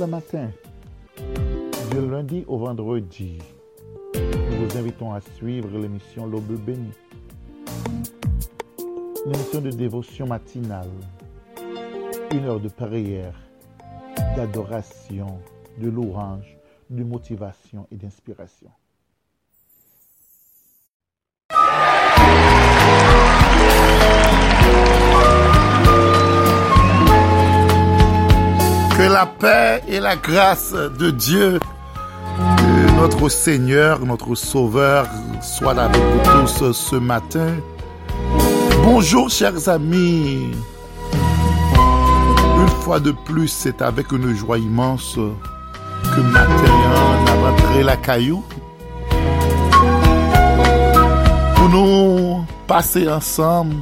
le matin, du lundi au vendredi. Nous vous invitons à suivre l'émission L'Aube bénie. Une émission de dévotion matinale. Une heure de prière, d'adoration, de louange, de motivation et d'inspiration. Que la paix et la grâce de Dieu, notre Seigneur, notre Sauveur, soient avec vous tous ce matin. Bonjour chers amis. Une fois de plus, c'est avec une joie immense que matin a rentré la caillou pour nous passer ensemble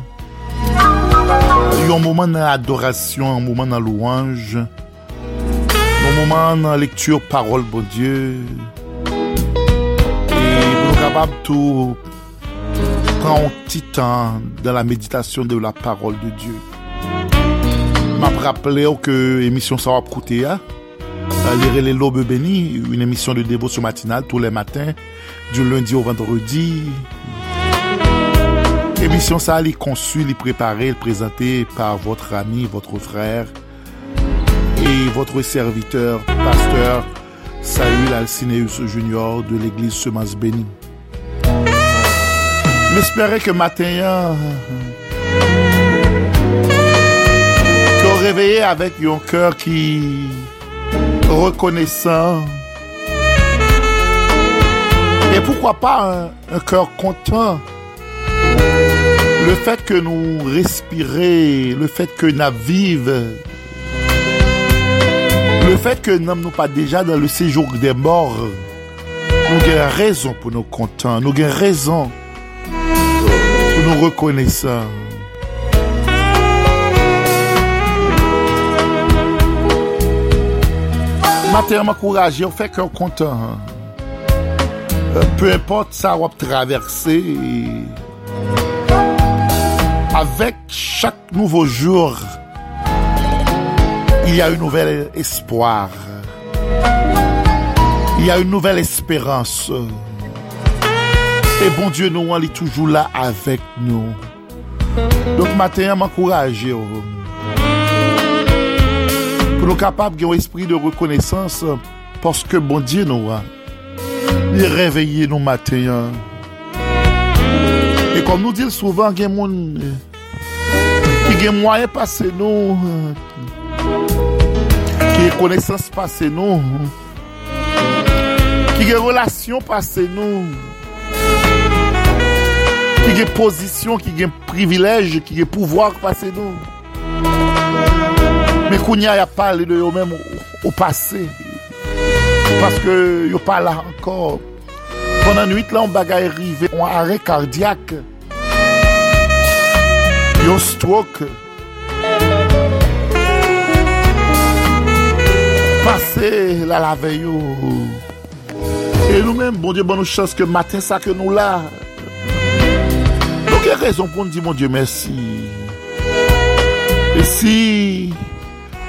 un moment d'adoration, un moment de louange, un moment de lecture parole de Dieu. Et nous capable tout prendre un petit temps dans la méditation de la parole de Dieu. M'a rappelé que l'émission ça va coûter hein? lire les lobes bénis, une émission de dévotion matinale tous les matins, du lundi au vendredi. Émission ça, est conçue, est préparée, présentée par votre ami, votre frère et votre serviteur, pasteur Saül Alcineus Junior de l'église Semence Bénie. J'espérais que matin, que réveillé avec un cœur qui reconnaissant. Et pourquoi pas un, cœur content? Le fait que nous respirons, le fait que nous vivons, Le fait que nous n'avons pas déjà dans le séjour des morts, nous avons raison pour nous contents, nous avons raison pour nous reconnaissants. Mater m'encourager, on fait qu'on content. Euh, peu importe sa wap traverser, avec chaque nouveau jour, Il y a un nouvel espoir. Il y a un nouvel espérance. Et bon Dieu nou an li toujou la avek nou. Donk maten an m'ankouraje ou. Pou nou kapab gen ou esprit de rekonesans porske bon Dieu nou an. Li reveye nou maten an. E kom nou dil souvan gen moun ki gen mwaye pase nou gen koneksans pase nou, ki gen relasyon pase nou, ki gen posisyon, ki gen privilej, ki gen pouvoar pase nou. Men kounya ya pale de yo men ou pase, paske yo pale ankor. Pendan nwit la, on bagay rive, on are kardyak, yo stroke, Passé la la veille. Et nous-mêmes, bon Dieu, bonne chance que matin, ça que nous là. Donc, il y a raison pour nous dire, mon Dieu, merci? Et si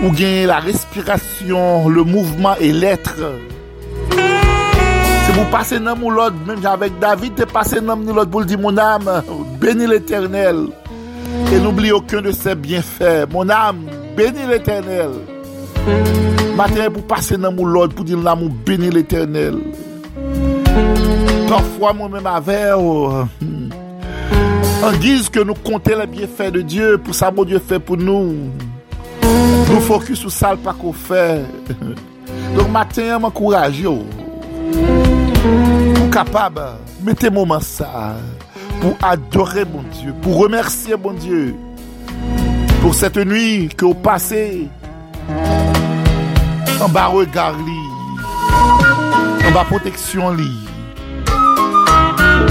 ou bien la respiration, le mouvement et l'être? C'est pour passer dans mon l'autre, même avec David, t'es passé dans mon l'autre pour dire mon âme, bénis l'éternel. Et n'oublie aucun de ses bienfaits. Mon âme, bénis l'éternel. Matin, pour passer dans mon l'autre, pour dire l'amour, bénis l'éternel. Parfois, moi-même, avec, oh, en guise que nous comptons les bienfaits de Dieu, pour ça, mon Dieu fait pour nous. Nous focus sur ça, pas qu'on fait. Donc, matin, m'encourage, yo. capable, mettez moment ça. Pour adorer mon Dieu, pour remercier mon Dieu. Pour cette nuit que vous passez en bas regard en bas protection li.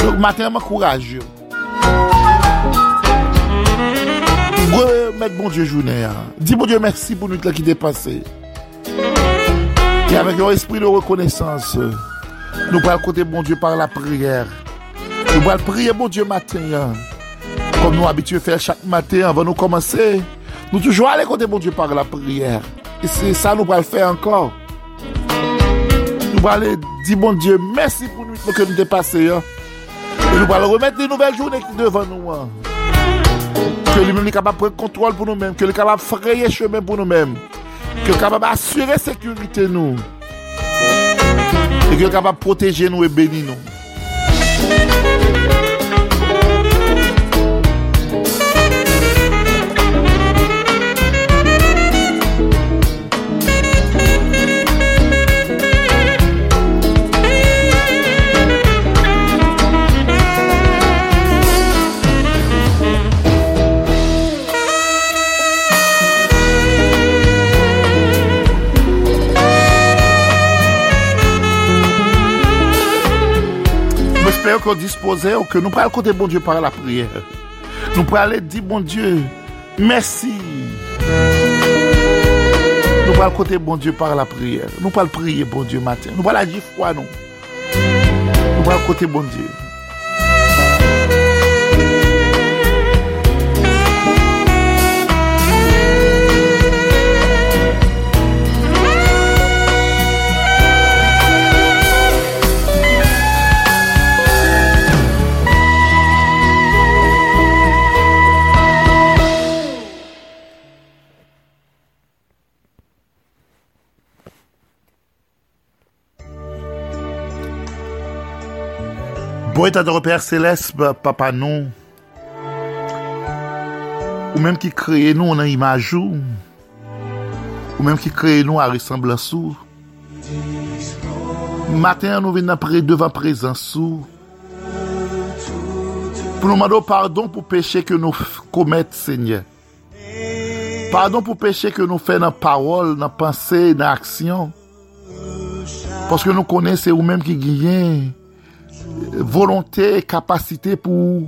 Donc, matin, m'encourage, yo. remettre bon Dieu journée. Hein. Dis bon Dieu merci pour nous qui dépassé. Et avec un esprit de reconnaissance, nous allons côté bon Dieu par la prière. Nous allons prier bon Dieu matin. Hein. Comme nous habitués à faire chaque matin avant de commencer. Nous toujours aller côté bon Dieu par la prière. E se sa nou pral fè ankor. Nou pral di bon Diyo, mersi pou nou ke nou depase yo. E nou pral remet li nouvel jounen ki devan nou an. Ke li men li kapab pren kontrol pou nou men. Ke li kapab freye chemen pou nou men. Ke li kapab asyre sekurite nou. E ke li kapab proteje nou e beni nou. Qu'on disposait ou que nous prenons côté bon Dieu par la prière. Nous pouvons aller dire bon Dieu, merci. Nous prenons côté bon Dieu par la prière. Nous pouvons prier bon Dieu matin. Nous pouvons dire foi non. Nous? Pouvons côté bon Dieu. Bon etat de repère céleste, papa nou, ou menm ki kreye nou nan imajou, ou. Menm ki kreye nou a resemblansou, maten nou ven apre devan prezansou, pou nou mando pardon pou peche ke nou komet, Seigneur. Pardon pou peche ke nou fe nan parol, nan panse, nan aksyon. Paske nou kone se ou menm ki giyen volonté, capacité pour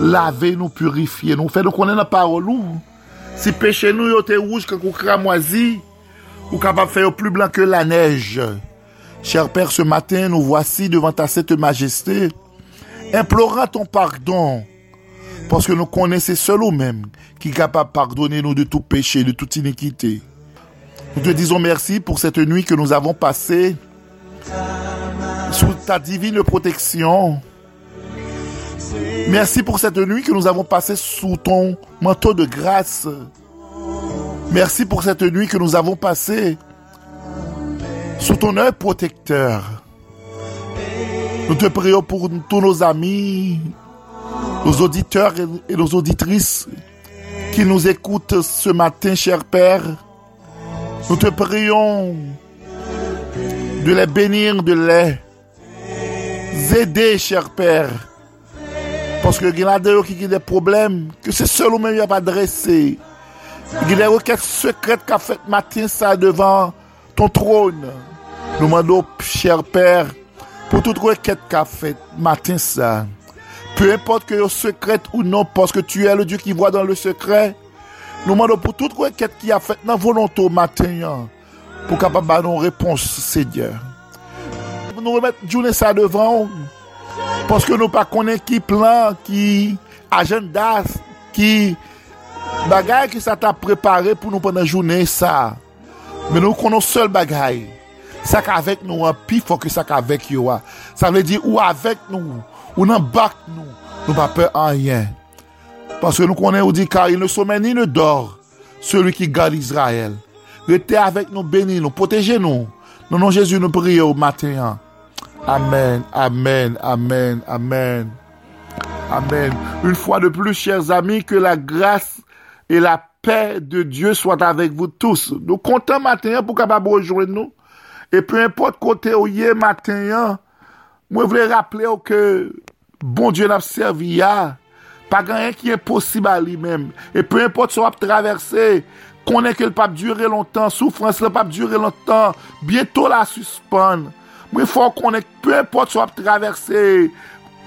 laver nous, purifier nous. Fait nous connaître la parole Si péché nous était rouge quand on cramoisi, ou capable de faire plus blanc que la neige. Cher Père, ce matin, nous voici devant ta cette majesté, implorant ton pardon, parce que nous connaissons seul ou même qui est capable de pardonner nous de tout péché, de toute iniquité. Nous te disons merci pour cette nuit que nous avons passée sous ta divine protection. Merci pour cette nuit que nous avons passée sous ton manteau de grâce. Merci pour cette nuit que nous avons passée sous ton œil protecteur. Nous te prions pour tous nos amis, nos auditeurs et nos auditrices qui nous écoutent ce matin, cher Père. Nous te prions de les bénir, de les zede, chèr pèr, paske gen la deyo ki gen de problem, ke se sol ou men yon pa dresse, gen de yo ket sekret ka fèt matin sa devan ton tron, nou mando, chèr pèr, pou tout kwe ket ka fèt matin sa, Peu importe que yo sekret ou non, paske tu e le Dieu ki voie dans le sekret, nou mando pou tout kwe ket ki a fet nan volonto maten yan, pou kapab anon repons se Diyan. nou remet jounen sa devan, poske nou pa konen ki plan, ki agenda, ki bagay ki sa ta prepare pou nou pwenden jounen sa. Men nou konon sol bagay. Sak avek nou an pi fwa ki sak avek yo a. Sa vle di ou avek nou, ou nan bak nou, nou pa pe an yen. Paske nou konen ou di kar, il ne somen ni ne dor, celui ki gade Israel. Rete avek nou, beni nou, proteje nou. Non, non, Jésus, nou priye ou maten an. Amen, amen, amen, amen. Amen. Une fois de plus, chers amis, que la grâce et la paix de Dieu soient avec vous tous. Nous comptons matin pour capable rejoindre nous. Et peu importe côté où y est matin, moi, je voulais rappeler que bon Dieu n'a servi pas rien qui est possible à lui-même. Et peu importe ce qu'on va traverser, Connaît que le pape durer longtemps, souffrance le pape durer longtemps, bientôt la suspendre. Faut qu'on ait, peu importe ce qu'on traverser,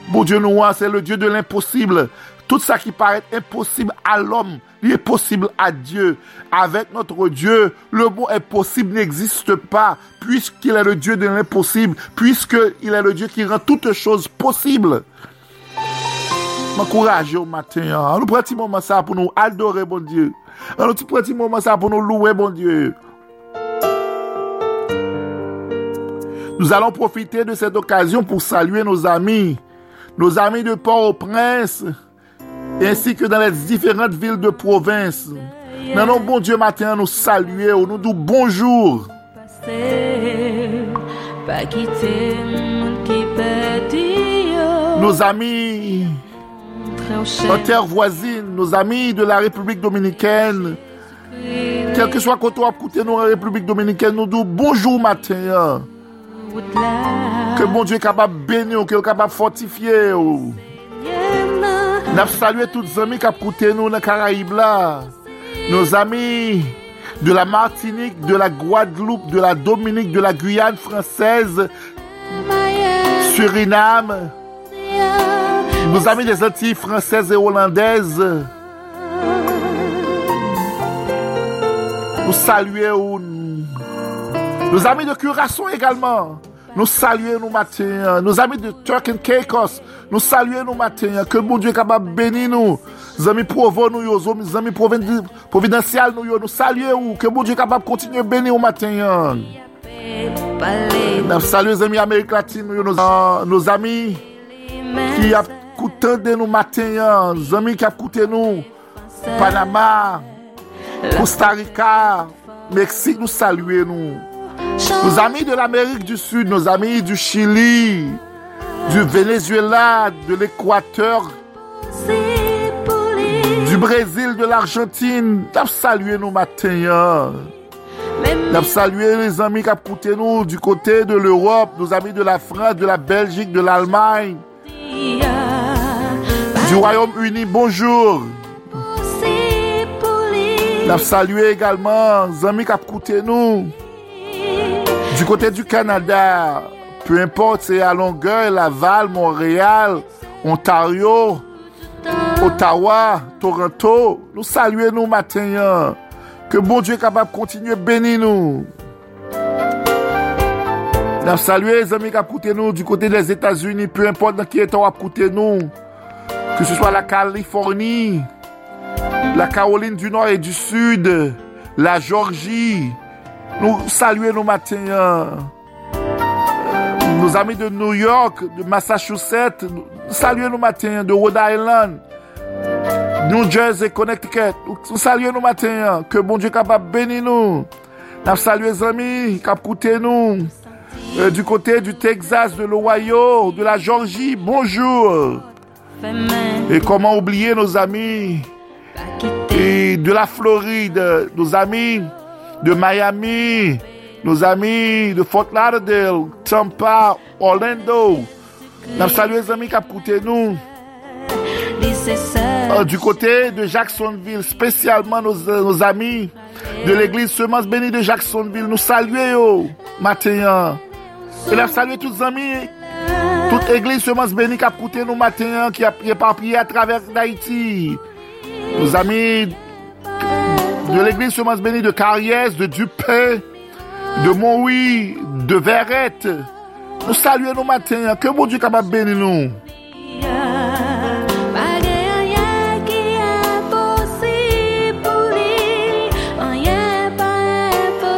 bon Dieu nous, c'est le Dieu de l'impossible. Tout ça qui paraît impossible à l'homme, il est possible à Dieu. Avec notre Dieu, le mot impossible n'existe pas, puisqu'il est le Dieu de l'impossible, puisqu'il est le Dieu qui rend toutes choses possibles. M'encourager au matin, hein. nous prenons un petit moment ça pour nous adorer, bon Dieu. An nou ti preti mouman sa pou nou louwe, bon Dieu. Nous allons profiter de cette occasion pour saluer nos amis, nos amis de Port-au-Prince, ainsi que dans les différentes villes de province. Nous non, bon Dieu matin, nous saluer, nous disons bonjour. Nos amis en terre voisine, nos amis de la République dominicaine, quel que soit côté où nous en République dominicaine, nous disons bonjour matin. wout la Ke bon Diyo kabab beni ou, ke ou kabab fortifiye ou Nap salwe tout zami kap koute nou nan Karaib la Nou zami de la Martinique, de la Guadeloupe, de la Dominique, de la Guyane française Suriname. Nos amis des Antilles françaises et hollandaises. Nous saluons Nos amis de Curaçao également, nous saluons nos matins. Nos amis de Turk and Caicos, nous saluons nos matins. Que bon Dieu est capable de bénir nous. Nos amis provo nous, nos amis providentiels nous, nous saluons. Que bon Dieu est capable de continuer à bénir nos matins. Nous saluons nos amis Amérique latine, nos, nos amis qui ont écouté de nous matins, nos amis qui ont écouté nous. Panama, Costa Rica, Mexique nous saluons nous. Nos amis de l'Amérique du Sud, nos amis du Chili, du Venezuela, de l'Équateur, du Brésil, de l'Argentine, t'as salué nous matin. T'as salué les amis qui écouté nous du côté de l'Europe, nos amis de la France, de la Belgique, de l'Allemagne, du Royaume-Uni, bonjour. T'as salué également les amis qui écouté nous du côté du Canada, peu importe, c'est à Longueuil, Laval, Montréal, Ontario, Ottawa, Toronto. Nous saluons nous matin. Que bon Dieu est capable de continuer à bénir nous. Nous saluons les amis qui ont nous du côté des États-Unis, peu importe dans qui état a nous. Que ce soit la Californie, la Caroline du Nord et du Sud, la Georgie, nous saluons nos matins. Nos amis de New York, de Massachusetts, saluons nos matins, de Rhode Island, New Jersey, Connecticut. Nous saluons nos matins. Que bon Dieu de bénir nous. Qui ont nous. Euh, du côté du Texas, de l'Ohio, de la Georgie, bonjour. Et comment oublier nos amis? Et de la Floride, nos amis? de Miami, nos ami de Fort Lauderdale, Tampa, Orlando, nam salwe zami kap koute nou. Uh, du kote de Jacksonville, spesyalman nos, nos ami de l'Eglise Semence Béni de Jacksonville, nou salwe yo, matenyan. E nam salwe tout zami, tout Eglise Semence Béni kap koute nou matenyan, ki ap repampye a traver d'Haïti. Nos ami... de l'église Semence Bénie de Carriès, de Dupé, de Montouy, de Verrette. Nous saluons nos matins. Que bon Dieu capable bénir nous.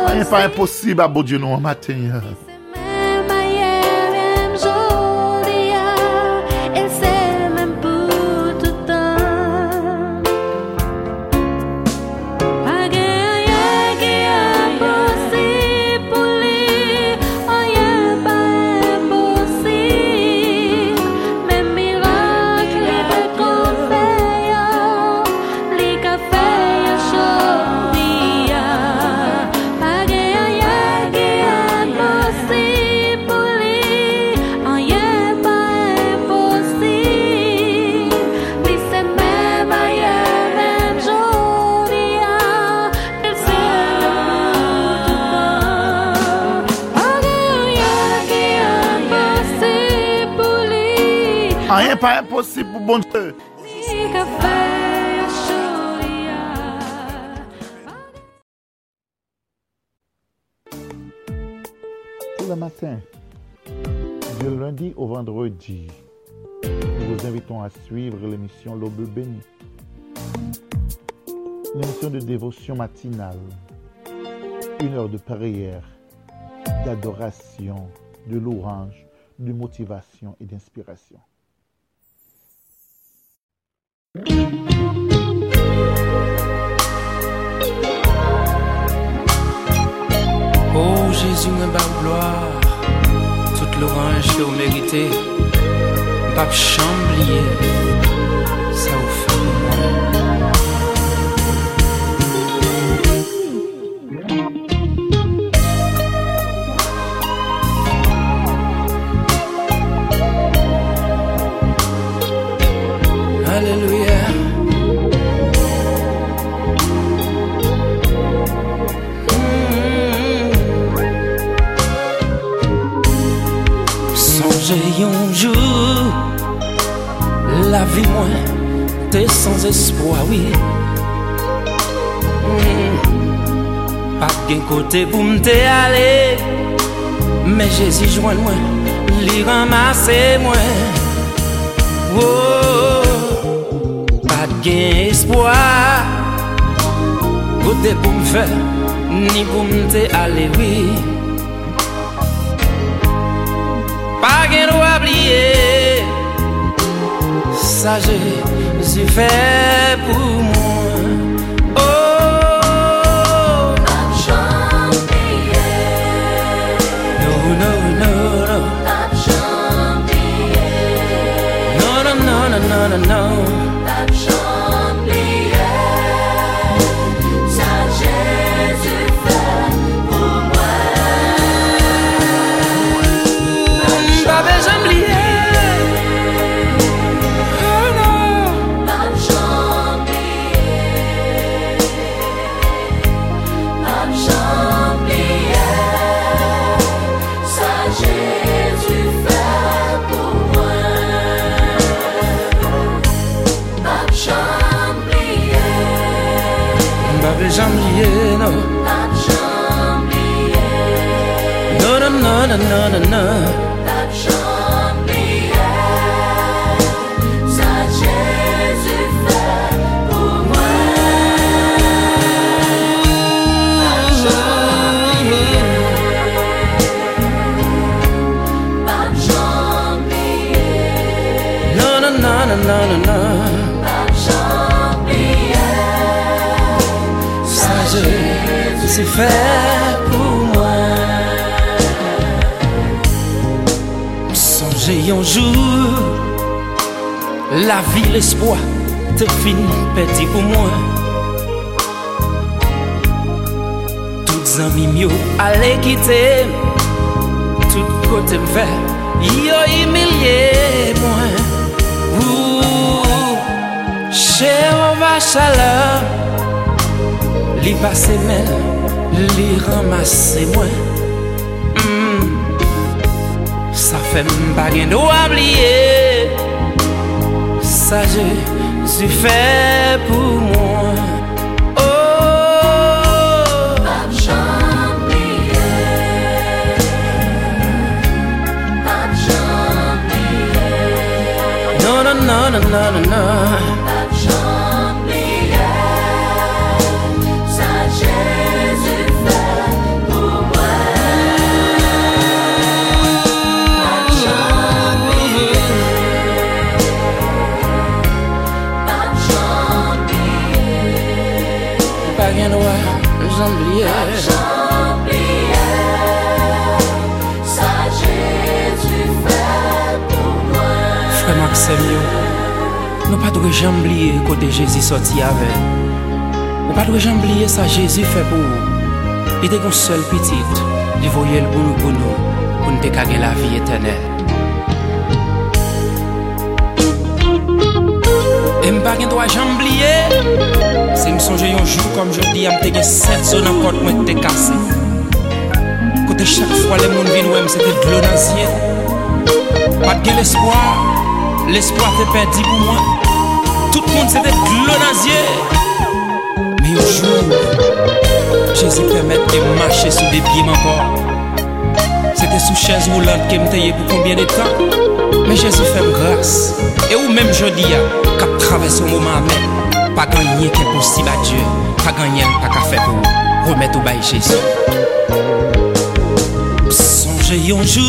Rien pas impossible à bon Dieu nous matin. Bon Dieu. Tout le matin, du lundi au vendredi, nous vous invitons à suivre l'émission L'Aube béni. Une émission de dévotion matinale, une heure de prière, d'adoration, de louange, de motivation et d'inspiration. Oh Jésus, mon bas gloire, toute l'orange que vous méritez, pas chamblier, vi mwen Te sans espoi, oui mm. Pa gen kote pou mte ale Men jesi jwen mwen Li ramase mwen oh. Pa gen espoi Kote pou mfe Ni pou mte ale, oui saje Si fe pou mwen Oh. Pap chanpye No, no, no, no. Pap chanpye No, no, no, no, no, no. Non, non, non, non, Jour, la vie, l'espoir, te fin petit pour moi. Toutes amis mieux aller quitter, tout côté me faire, yo humilié moi. Ouh, cher va chaleur li passe men, li ramase mwen fèm pa gen do abliye Sa Jezu fè pou mwen. Na na na na na Chamblier. Sa Jésus fè pou mwen Frè Maxemio Nou pa dwe jamblier kote Jésus soti avè Nou pa dwe jamblier sa Jésus fè pou ou Li te kon sel pitit Li voyel pou nou pou nou Pou nou te kage la vi etenè E mpa gen do a jambliye Se m sonje yon jou kom jodi Am te gen set zon an kote mwen te kase Kote chak fwa le moun vin wèm se te dlo nan zye Pat gen l'espoir. L'espoir te perdi pou mwen Tout moun se te dlo nan zye Me yon jou Jezi permèt ke mache sou de bim ankor Se te sou chèz roulant ke m teye pou konbyen de tan Men Jezi fèm grâs E ou mèm jodi ya Kap traves ou mouman mèm Pa ganyen ke pou si ba Diyo Pa ganyen pa ka fè pou Remet ou bay Jezi Sonje yonjou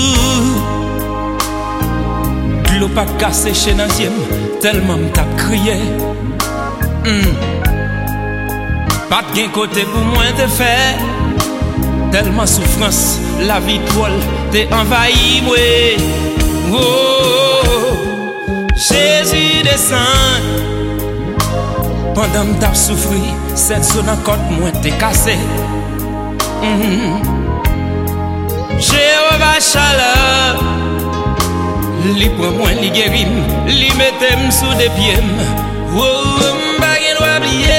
Glo pa kase chè nan zyem Telman m tap kriye Pat gen kote pou mwen te fè Telman soufrans La vi tol te envayi mwe oh, Jésus desan Pendan mdap soufri Sèd sou nan kot mwen te kase mm -hmm. Jehova chaleur. Li pran mwen li gerim Li metem sou depyem Wou oh, mbagen wabliye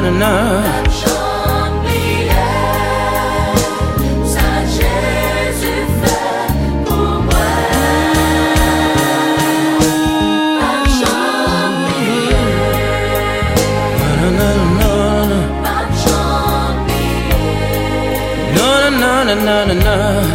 non, non, non, non, non na na na na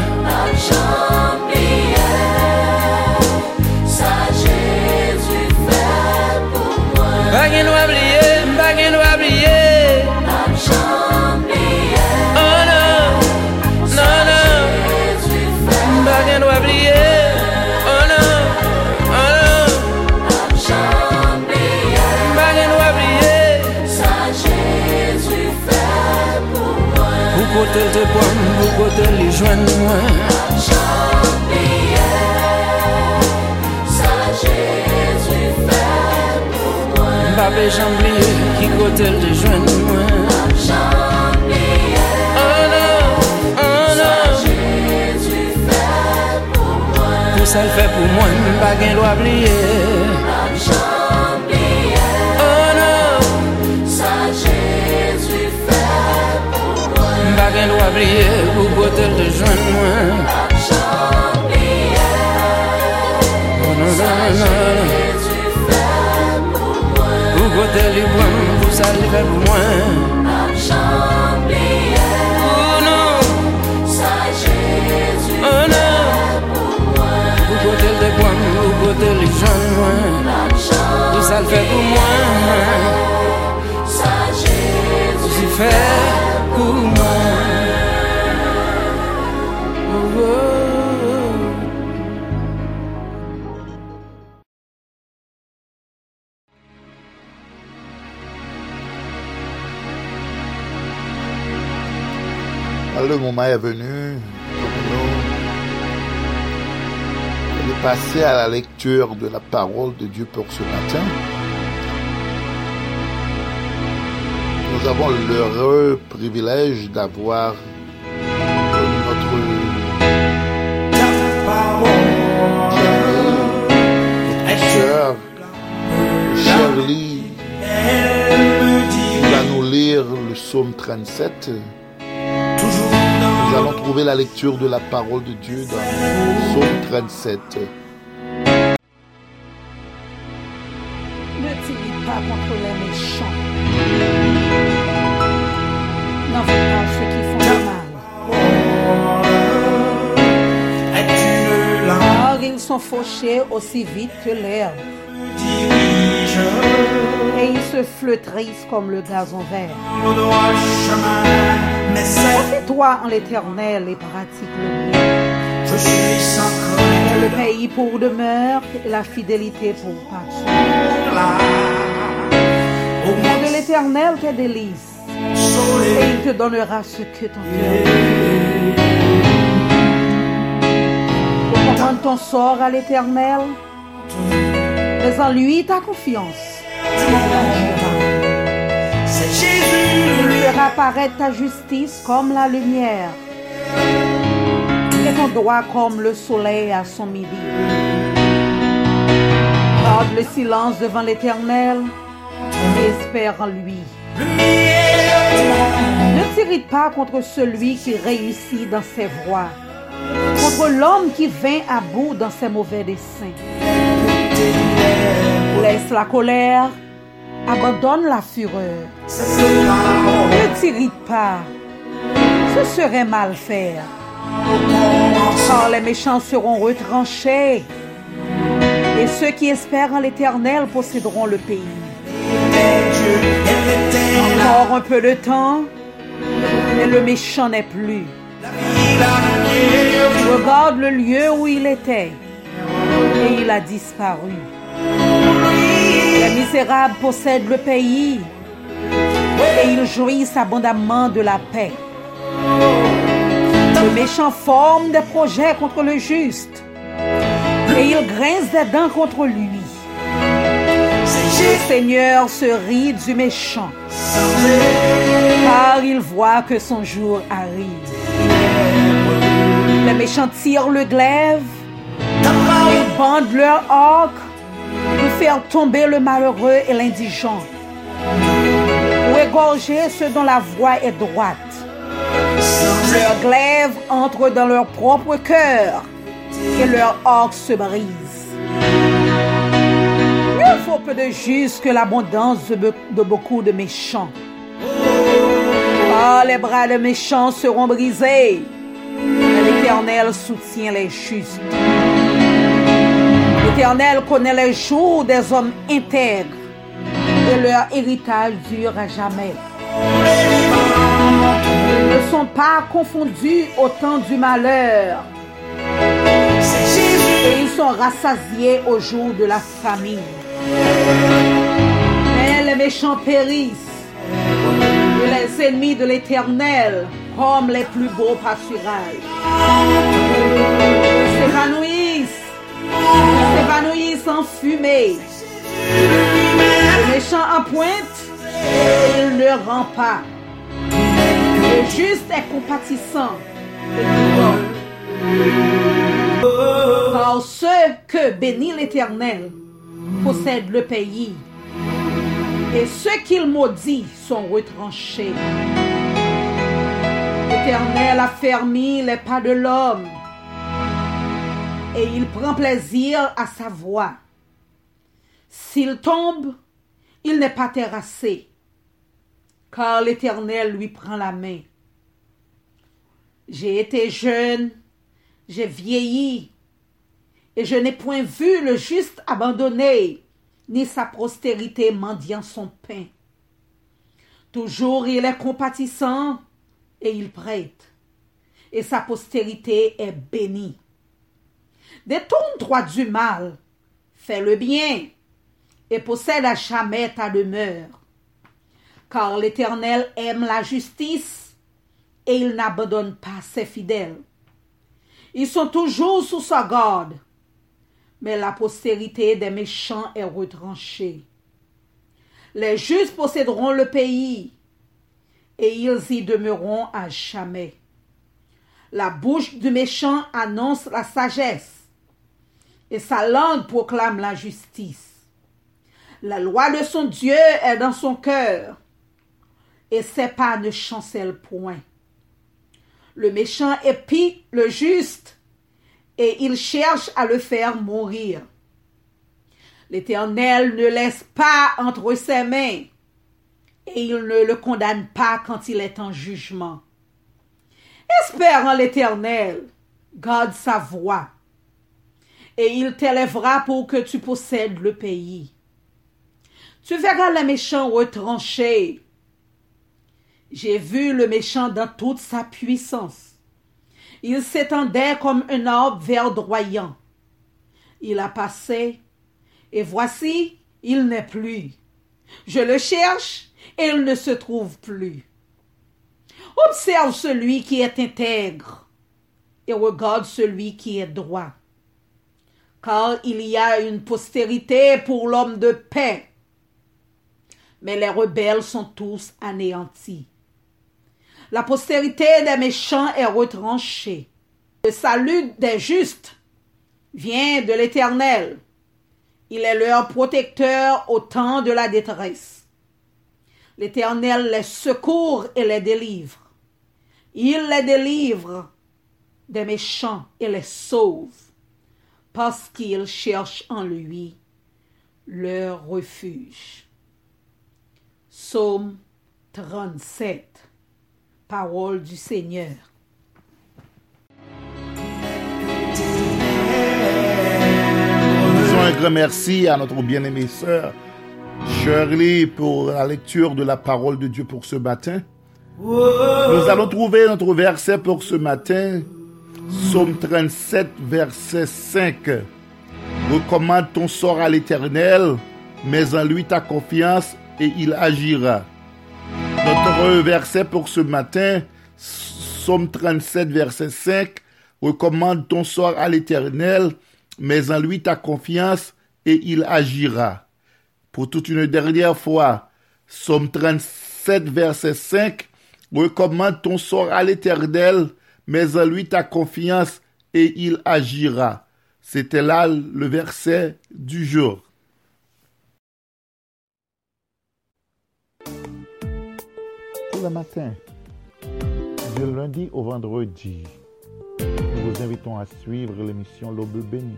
jwen mwen J'en pliye Sa Jésus fè pou mwen Babè j'en pliye ki kote l de jwen mwen J'en pliye Sa Jésus fè pou mwen Pou sa l fè pou mwen, bagè l wabliye kabriye Ou botel de jwen mwen Ou nan nan nan Ou botel li mwen Ou sali fè pou mwen Ou nan Ou nan Ou botel de mwen Ou botel li jwen mwen Ou sali fè pou mwen Ou si fè Le moment est venu pour nous de passer à la lecture de la parole de Dieu pour ce matin. Nous avons l'heureux privilège d'avoir notre Shirley qui va nous lire le psaume 37. Nous allons trouver la lecture de la parole de Dieu dans Psaume 37. Ne t'irrite pas contre les méchants. N'en veux pas ceux qui font le mal. Car ils sont fauchés aussi vite que l'herbe. Et ils se flétrissent comme le gazon vert. Confie-toi en l'éternel et pratique le bien. Et le pays pour demeure et la fidélité pour pâture. Fais de l'éternel tes délices et il te donnera ce que ton cœur. Recommande ton sort à l'éternel, mais en lui ta confiance. Il fera paraître ta justice comme la lumière et ton droit comme le soleil à son midi. Garde le silence devant l'éternel et espère en lui. Ne t'irrite pas contre celui qui réussit dans ses voies, contre l'homme qui vint à bout dans ses mauvais desseins. Laisse la colère, abandonne la fureur. Ne t'irrite pas, ce serait mal faire. Car les méchants seront retranchés Et ceux qui espèrent en l'Éternel posséderont le pays. Encore un peu de temps, mais le méchant n'est plus. Regarde le lieu où il était et il a disparu. Les misérables possèdent le pays et ils jouissent abondamment de la paix. Le méchant forme des projets contre le juste et il grince des dents contre lui. Le Seigneur se rit du méchant car il voit que son jour arrive. Les méchants tirent le glaive, ils bandent leur arc faire tomber le malheureux et l'indigent, pour égorger ceux dont la voie est droite. Leur glaive entre dans leur propre cœur et leur arc se brise. Il faut peu de justes que l'abondance de, be- de beaucoup de méchants. Ah, les bras de méchants seront brisés. L'Éternel soutient les justes. L'Éternel connaît les jours des hommes intègres et leur héritage dure à jamais. Ils ne sont pas confondus au temps du malheur et ils sont rassasiés au jour de la famine. Mais les méchants périssent et les ennemis de l'Éternel comme les plus beaux pâturages. Ils S'évanouissent en fumée. Méchant en pointe il ne rend pas. Le juste est compatissant. et ceux que bénit l'Éternel possèdent le pays, et ceux qu'il maudit sont retranchés. L'Éternel a fermi les pas de l'homme, et il prend plaisir à sa voix. S'il tombe, il n'est pas terrassé, car l'Éternel lui prend la main. J'ai été jeune, j'ai vieilli, et je n'ai point vu le juste abandonné, ni sa postérité mendiant son pain. Toujours il est compatissant et il prête, et sa postérité est bénie. Détourne-toi du mal, fais le bien, et possède à jamais ta demeure. Car l'Éternel aime la justice, et il n'abandonne pas ses fidèles. Ils sont toujours sous sa garde, mais la postérité des méchants est retranchée. Les justes posséderont le pays, et ils y demeureront à jamais. La bouche du méchant annonce la sagesse, et sa langue proclame la justice. La loi de son Dieu est dans son cœur, et ses pas ne chancellent point. Le méchant épie le juste, et il cherche à le faire mourir. L'Éternel ne laisse pas entre ses mains, et il ne le condamne pas quand il est en jugement. Espère en l'Éternel, garde sa voix, et il t'élèvera pour que tu possèdes le pays. Tu verras le méchant retranché. J'ai vu le méchant dans toute sa puissance. Il s'étendait comme un arbre verdoyant. Il a passé, et voici, il n'est plus. Je le cherche, et il ne se trouve plus. Observe celui qui est intègre, et regarde celui qui est droit. Car il y a une postérité pour l'homme de paix, mais les rebelles sont tous anéantis. La postérité des méchants est retranchée. Le salut des justes vient de l'Éternel. Il est leur protecteur au temps de la détresse. L'Éternel les secourt et les délivre. Il les délivre des méchants et les sauve parce qu'ils cherchent en lui leur refuge. Psaume 37 Parole du Seigneur. Nous lisons un grand merci à notre bien-aimée sœur Shirley pour la lecture de la parole de Dieu pour ce matin. Nous allons trouver notre verset pour ce matin, Psaume 37, verset 5. Recommande ton sort à l'Éternel, mets en lui ta confiance et il agira. Notre verset pour ce matin, Psaume 37, verset 5. Recommande ton sort à l'Éternel, mets en lui ta confiance et il agira. Pour toute une dernière fois, Psaume 37, verset 5. Recommande ton sort à l'Éternel, mets en lui ta confiance et il agira. C'était là le verset du jour. Pour le matin, du lundi au vendredi, nous vous invitons à suivre l'émission L'Aube bénie.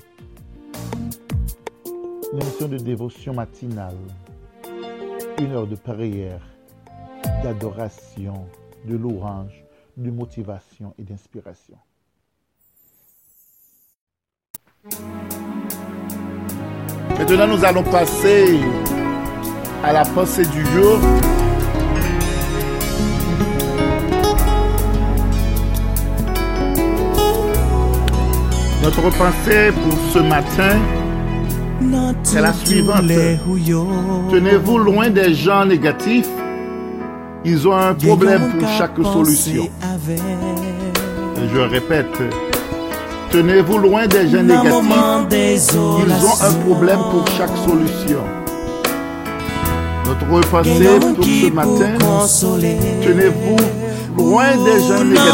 Une émission de dévotion matinale, une heure de prière, d'adoration, de louange, de motivation et d'inspiration. Maintenant, nous allons passer à la pensée du jour. Notre pensée pour ce matin est la suivante. Tenez-vous loin des gens négatifs. Ils ont un problème pour chaque solution. Je répète. Tenez-vous loin des gens négatifs. Ils ont un problème pour chaque solution. Notre pensée pour ce matin. Tenez-vous loin des gens négatifs.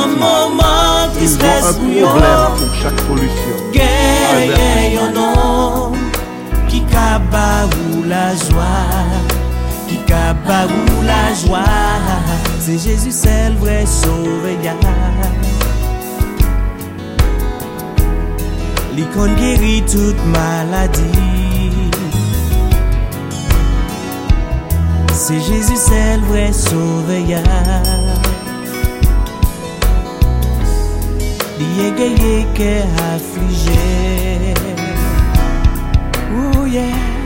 Ils ont un problème pour chaque solution. Kaparou la jwa Se Jezu sel vre soveya Li kon geri tout maladi Se Jezu sel vre soveya Li egeye ke aflije Ouye oh, yeah.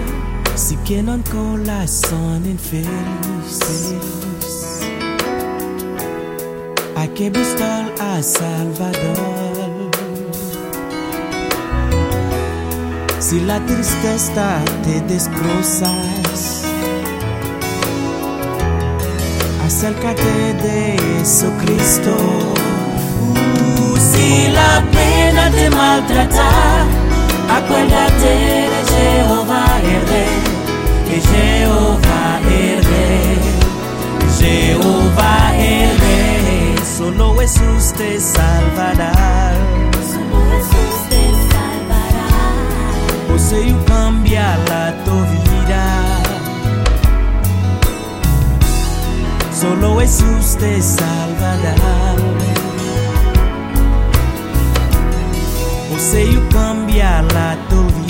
Si que non con la A que buscar a Salvador. Si la tristeza te desgrosas Acércate de Jesucristo. Uh, Si la pena te maltrata Acuérdate de Jehová Erre De Jehová Erre Jehová Erre Solo Jesús te salvará. Você cambia la tu vida. Solo Jesús te salvará. Você cambia la tu vida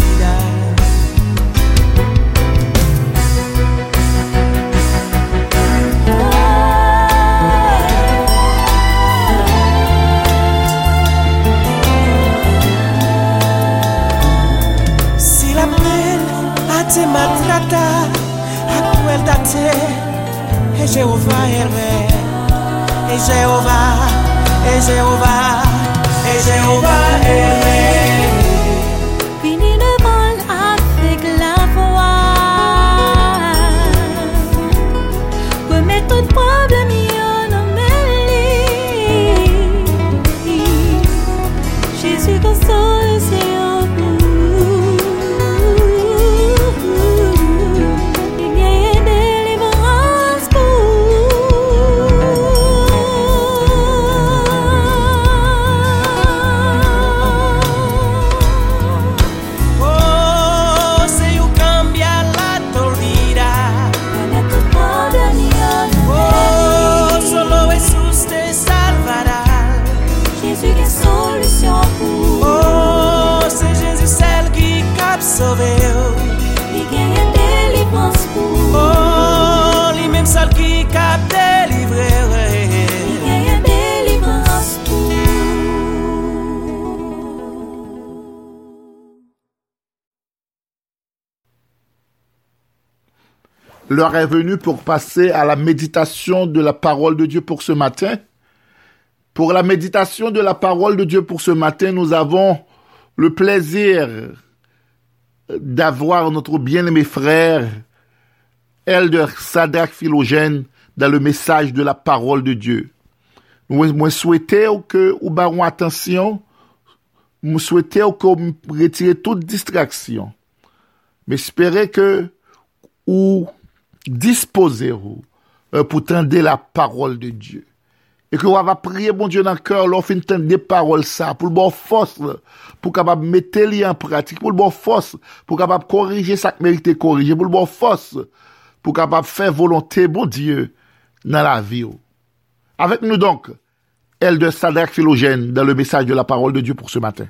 te maltrata, acuérdate, es Jehová el rey, es Jehová, es Jehová, es Jehová el rey. Fini l'heure est venue pour passer à la méditation de la parole de Dieu pour ce matin. Pour la méditation de la parole de Dieu pour ce matin, nous avons le plaisir d'avoir notre bien-aimé frère, Elder Sadak Philogène, dans le message de la parole de Dieu. Moi, souhaiter que vous baron attention, moi souhaiter que vous retirez toute distraction. Mais que dispose ou euh, pou tende la parol de Diyo. E ke wava priye bon Diyo nan kèr lò fin tende parol sa pou l'bon fos pou kapab mette li an pratik, pou l'bon fos pou kapab korije sak merite korije, pou l'bon fos pou kapab fè volonté bon Diyo nan la vi ou. Avèk nou donk, el de Sadrak Filogen dan le mesaj de la parol de Diyo pou se matin.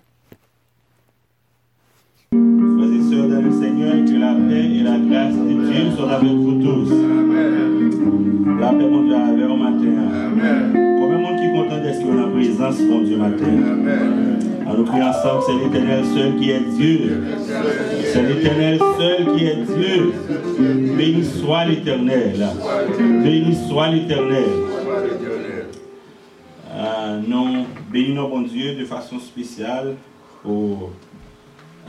Avec vous tous. La paix, mon Dieu, avec au matin. Combien de monde qui est content d'être dans la présence, mon Dieu, matin. À nous prier ensemble, c'est l'éternel seul qui est Dieu. C'est l'éternel seul qui est Dieu. Béni soit l'éternel. Béni soit l'éternel. Euh, nous bénissons bon Dieu de façon spéciale pour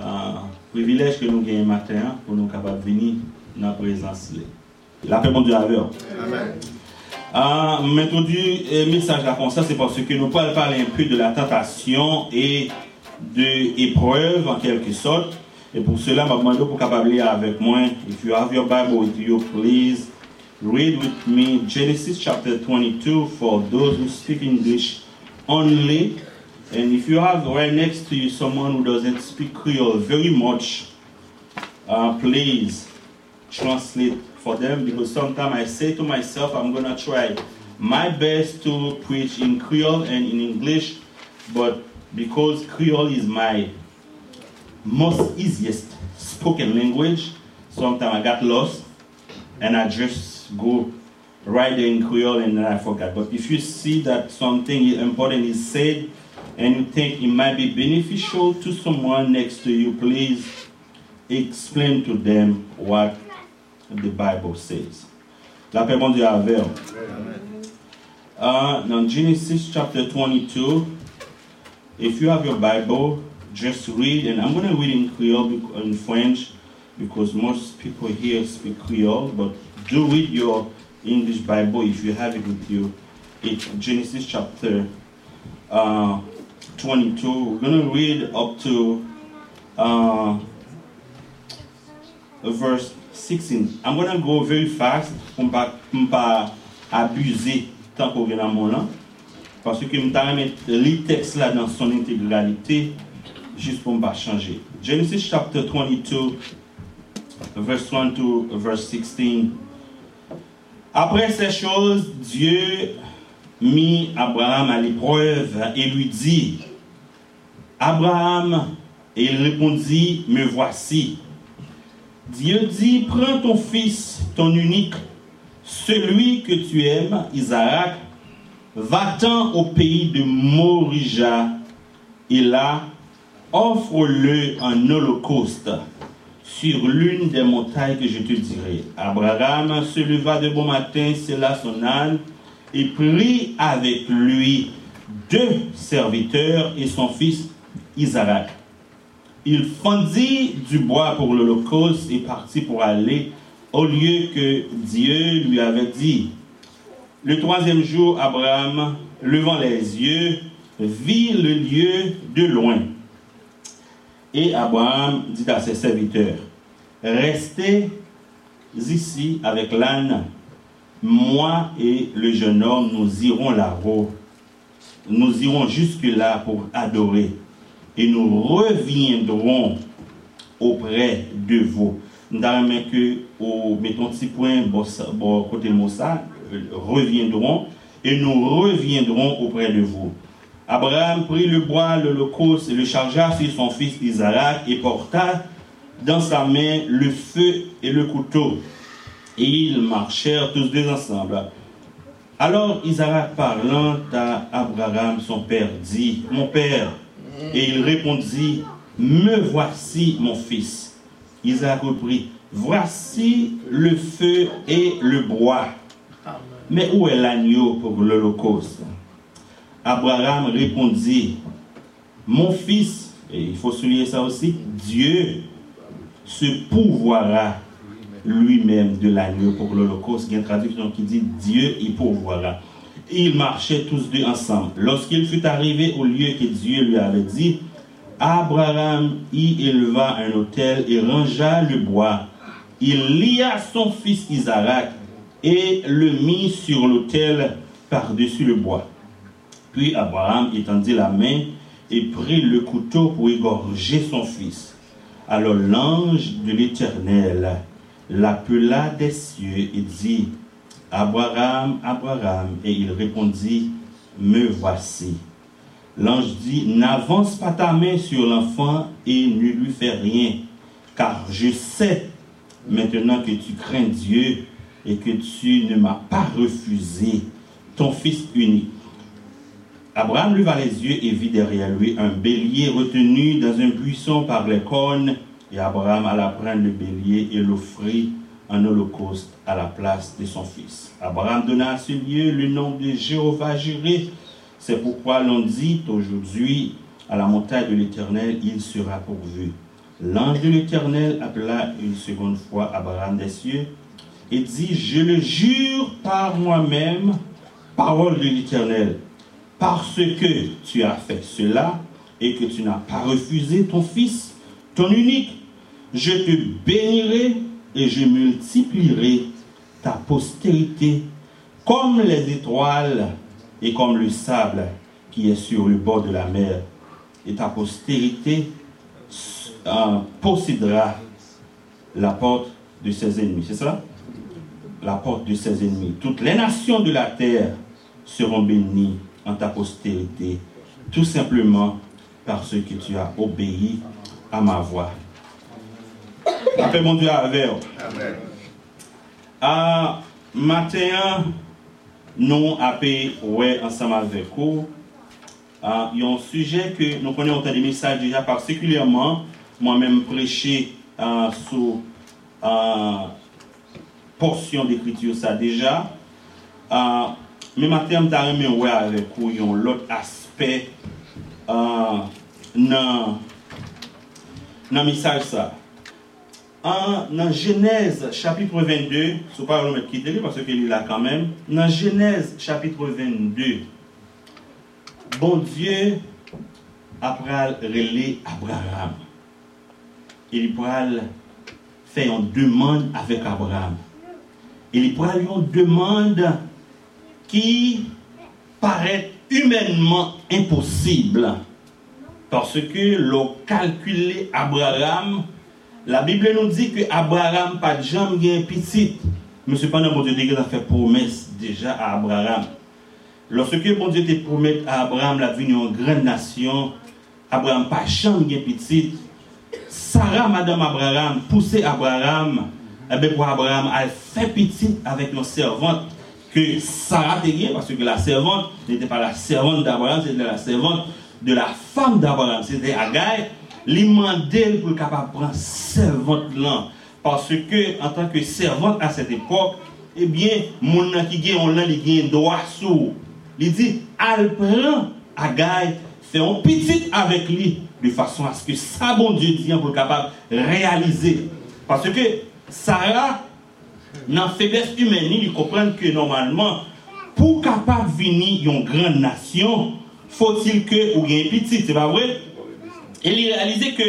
euh, privilège que nous gagnons matin pour nous capables de venir dans la présence. La paix, mon Dieu, avec vous. Euh, M'introduire le message là comme ça, c'est parce que nous parlons parler un peu de la tentation et de l'épreuve en quelque sorte. Et pour cela, je vais demander pour capable avec moi. If you have your Bible with you, please read with me Genesis chapter 22 for those who speak English only. And if you have right next to you someone who doesn't speak Creole very much, uh, please translate for them because sometimes I say to myself, I'm going to try my best to preach in Creole and in English, but because Creole is my most easiest spoken language, sometimes I got lost and I just go right in Creole and then I forgot. But if you see that something important is said and you think it might be beneficial to someone next to you, please explain to them what the Bible says. La paix, bon Dieu, avec. Uh, now, Genesis chapter 22. If you have your Bible, just read, and I'm going to read in Creole, in French, because most people here speak Creole, but do read your English Bible if you have it with you. It's Genesis chapter uh, 22. We're going to read up to uh, verse 16. I'm going to go very fast pour ne pas, abuser tant qu'on vient dans mon là. Parce que je vais mettre le texte là dans son intégralité, juste pour ne pas changer. Genesis chapter 22, verse 1 to verse 16. Après ces choses, Dieu mit Abraham à l'épreuve et lui dit, Abraham, et il répondit, me voici. Dieu dit, prends ton fils, ton unique, celui que tu aimes, Isaac, va-t'en au pays de Morija, et là, offre-le en holocauste sur l'une des montagnes que je te dirai. Abraham se leva de bon matin, sella son âne, et prit avec lui deux serviteurs et son fils Isaac. Il fendit du bois pour l'Holocauste et partit pour aller au lieu que Dieu lui avait dit. Le troisième jour, Abraham, levant les yeux, vit le lieu de loin. Et Abraham dit à ses serviteurs, Restez ici avec l'âne, moi et le jeune homme, nous irons là-haut. Nous irons jusque-là pour adorer et nous reviendrons auprès de vous. Nous avons que, au, mettons petit point, bon, côté le reviendront et nous reviendrons auprès de vous. Abraham prit le bois, l'holocauste et le chargea sur son fils Isaac et porta dans sa main le feu et le couteau. Et ils marchèrent tous deux ensemble. Alors Isaac parlant à Abraham, son père, dit, Mon père, et il répondit, Me voici mon fils. Isaac reprit, Voici le feu et le bois. Mais où est l'agneau pour l'Holocauste? Abraham répondit, Mon fils, et il faut souligner ça aussi, Dieu se pourvoira lui-même de l'agneau pour l'Holocauste. Il y a une traduction qui dit Dieu y pourvoira. Ils marchaient tous deux ensemble. Lorsqu'il fut arrivé au lieu que Dieu lui avait dit, Abraham y éleva un autel et rangea le bois. Il lia son fils Isaac et le mit sur l'autel par-dessus le bois. Puis Abraham étendit la main et prit le couteau pour égorger son fils. Alors l'ange de l'Éternel l'appela des cieux et dit, Abraham, Abraham, et il répondit, Me voici. L'ange dit, N'avance pas ta main sur l'enfant et ne lui fais rien, car je sais maintenant que tu crains Dieu et que tu ne m'as pas refusé ton fils unique. Abraham leva les yeux et vit derrière lui un bélier retenu dans un buisson par les cornes, et Abraham alla prendre le bélier et l'offrit en holocauste à la place de son fils. Abraham donna à ce lieu le nom de Jéhovah Jireh. C'est pourquoi l'on dit aujourd'hui à la montagne de l'Éternel, il sera pourvu. L'ange de l'Éternel appela une seconde fois Abraham des cieux et dit, je le jure par moi-même, parole de l'Éternel, parce que tu as fait cela et que tu n'as pas refusé ton fils, ton unique, je te bénirai et je multiplierai ta postérité comme les étoiles et comme le sable qui est sur le bord de la mer. Et ta postérité euh, possédera la porte de ses ennemis. C'est cela? La porte de ses ennemis. Toutes les nations de la terre seront bénies en ta postérité, tout simplement parce que tu as obéi à ma voix. La paix, mon Dieu, avec Amen. À matin, nous avons ouais, ensemble avec vous. Il y a un sujet que nous connaissons dans des messages déjà particulièrement. Moi-même, prêché euh, sur euh, portion d'écriture, ça déjà. Euh, mais matin, je vais ouais, avec vous. Il y a l'autre aspect dans, dans le message ça. En, dans Genèse chapitre 22, ce n'est pas le mettre quitter parce qu'il est là quand même. Dans Genèse chapitre 22, bon Dieu après relé Abraham. Il pourra faire une demande avec Abraham. Il lui une demande qui paraît humainement impossible. Parce que l'on calculé Abraham, la Bible nous dit que Abraham pas de jamais un petit. Mais cependant, bon Dieu a fait promesse déjà à Abraham. Lorsque bon Dieu te promet à Abraham la venue en grande nation, Abraham pas jamais un petit. Sarah, madame Abraham, poussait Abraham, eh bien pour Abraham, elle fait petit avec nos servantes que Sarah te parce que la servante n'était pas la servante d'Abraham, c'était la servante de la femme d'Abraham, c'était Agai, lui demandait pour capable prendre servante là. Parce que, en tant que servante à cette époque, eh bien, mon qui gagne, on a les droit sur. Il dit, elle prend Agai, fait un petit avec lui, de façon à ce que ça, bon Dieu, dit pour capable réaliser. Parce que Sarah, dans la faiblesse humaine, il comprend que normalement, pour capable venir une grande nation, faut-il que ou un petit, c'est pas vrai? Et il réalisait que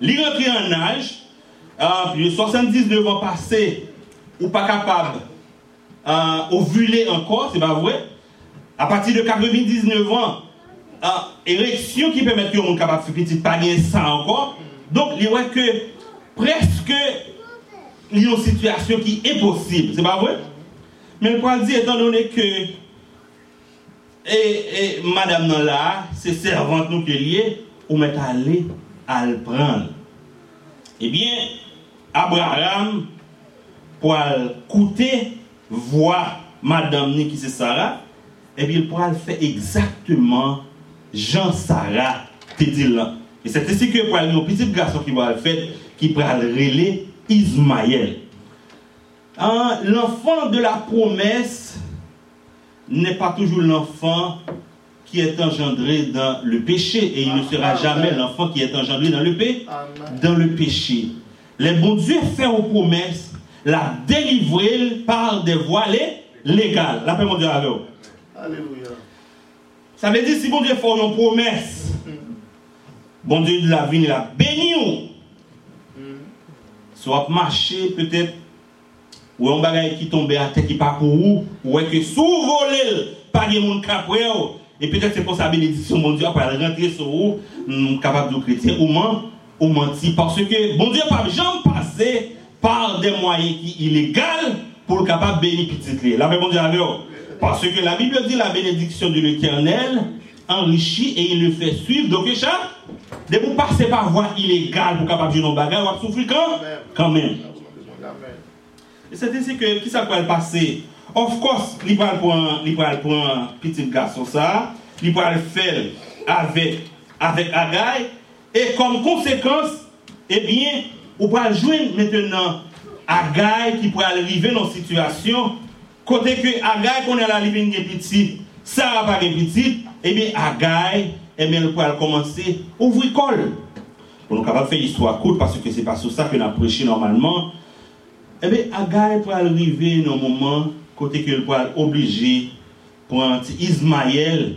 il rentré en âge, euh, le 79 ans passé, ou pas capable euh, ovuler encore, c'est pas vrai? À partir de 99 ans, euh, érection qui permet que on capable de petit, pas bien ça encore. Donc, il voit que presque il y a une situation qui est possible, c'est pas vrai? Mais le point dit, étant donné que et, et madame là, c'est servante nous qui est ou met aller à le prendre. Eh bien, Abraham, pour écouter, voir madame qui c'est Sarah, eh bien, il pourra le faire exactement Jean Sarah te dit là. Et c'est ainsi que pour au petit garçon qui va le faire, qui pourra le relayer Ismaël. Hein, l'enfant de la promesse n'est pas toujours l'enfant qui est engendré dans le péché et il ne sera jamais l'enfant qui est engendré dans le, pé- dans le péché. Les bon Dieu fait aux promesses, la délivrer par des voies lé- légales. La paix, mon Dieu, avec vous. Alléluia. Ça veut dire si bon Dieu fait une promesse, bon Dieu de la vie, il a béni ou? Soit marcher peut-être, ou un bagage qui tombe à terre qui pas pour vous, ou est que sous voler, pas de monde capre, et peut-être c'est pour sa bénédiction, bon Dieu, après rentrer sur vous, hum, capable de chrétien, ou ment, ou menti, parce que bon Dieu pas jamais passé par des moyens qui illégaux pour le capable petit La paix, bon Dieu, avec vous. Parce que la Bible dit la bénédiction de l'éternel enrichit et il le fait suivre. Donc, ça, de vous passer par voie illégale pour capable de nos bagages, vous souffrir quand? Quand même. Et c'est ainsi que, qui ça le passer? Of course, il va pour va pour un petit garçon ça, il va le faire avec, avec Agaï, et comme conséquence, eh bien, on va joindre maintenant Agaï qui pourrait arriver dans une situation, côté que Agaï qu'on à la living petit, Sarah pas de petit, eh bien, Agaï, eh bien, il pourrait commencer à ouvrir école. On est capable faire l'histoire courte parce que c'est pas sur ça que nous prêché normalement. Eh bien, Agaï pour arriver dans un moment, côté que pour être obligé pour Ismaël,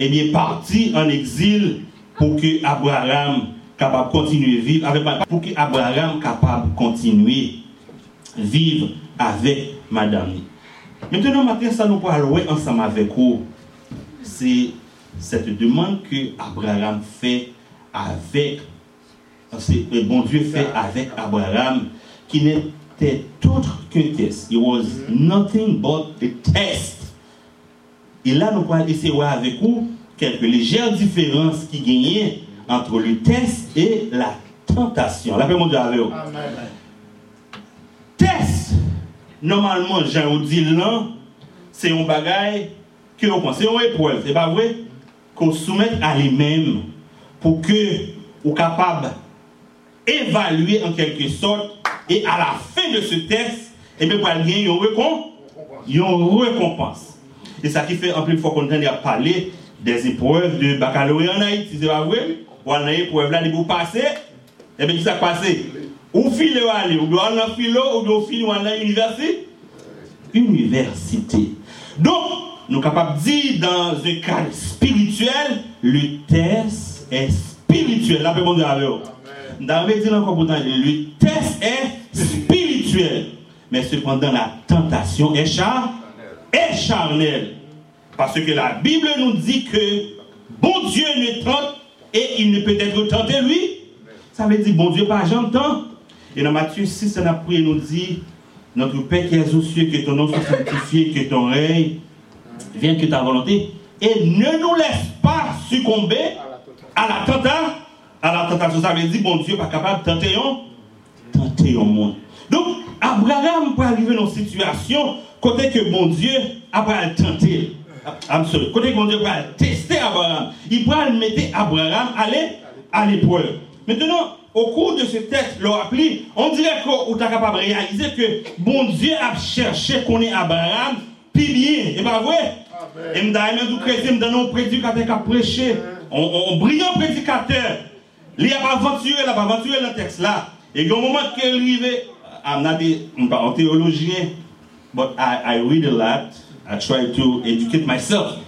eh bien, partir en exil pour que Abraham capable continuer vivre avec pour que Abraham capable continuer vivre avec madame. Maintenant, matin, ça nous parlons ensemble avec vous. C'est cette demande que Abraham fait avec, c'est bon Dieu fait avec Abraham, qui n'était autre qu'un test. It was nothing but a test. Et là, nous pourrons essayer avec vous quelques légères différences qui gagnaient entre le test et la tentation. La paix, mon Dieu, avec vous. Test, normalement, Jean vous dit là, c'est un bagage que vous pensez, c'est une épreuve, c'est pas vrai? Qu'on soumette à lui-même pour que vous capable d'évaluer en quelque sorte et à la fin de ce test, et bien, pour gagner une récompense. Et ça qui fait en plus fois qu'on entend parler des épreuves de baccalauréat en Haïti, c'est pas vrai? Ou en épreuve là, vous passer, et bien, qui ça passe? Ou file ou aller, ou aller en philo, ou doit filer ou aller à l'université? Université. Donc, nous sommes capables de dire dans un cadre spirituel, le test est spirituel. La paix, bon Dieu, avec vous. Dans le dire encore le test est spirituel. Mais cependant, la tentation est, est charnelle. Parce que la Bible nous dit que bon Dieu ne tente et il ne peut être tenté lui. Ça veut dire bon Dieu pas j'entends. Et dans Matthieu 6, on a prié nous dit Notre Père qui est aux cieux, que ton nom soit sanctifié, que ton règne vienne, que ta volonté. Et ne nous laisse pas succomber à la tentation. À la tentation, ça veut dire bon Dieu pas capable de tenter un monde. Donc, Abraham peut arriver dans une situation côté que bon Dieu a pas le tenter. Sorry. Côté que bon Dieu va tester Abraham. Il va mettre Abraham à l'épreuve. Maintenant, au cours de ce texte, leur appli, on dirait qu'on est capable de réaliser que bon Dieu a cherché qu'on est Abraham, puis bien. Et pas vrai? Et me donne un prédicateur qui a prêché, un brillant prédicateur. Il a pas aventuré, il a pas aventuré le texte là. E gen mouman ke rive, I'm not a, I'm not a theologian, but I, I read a lot. I try to educate myself.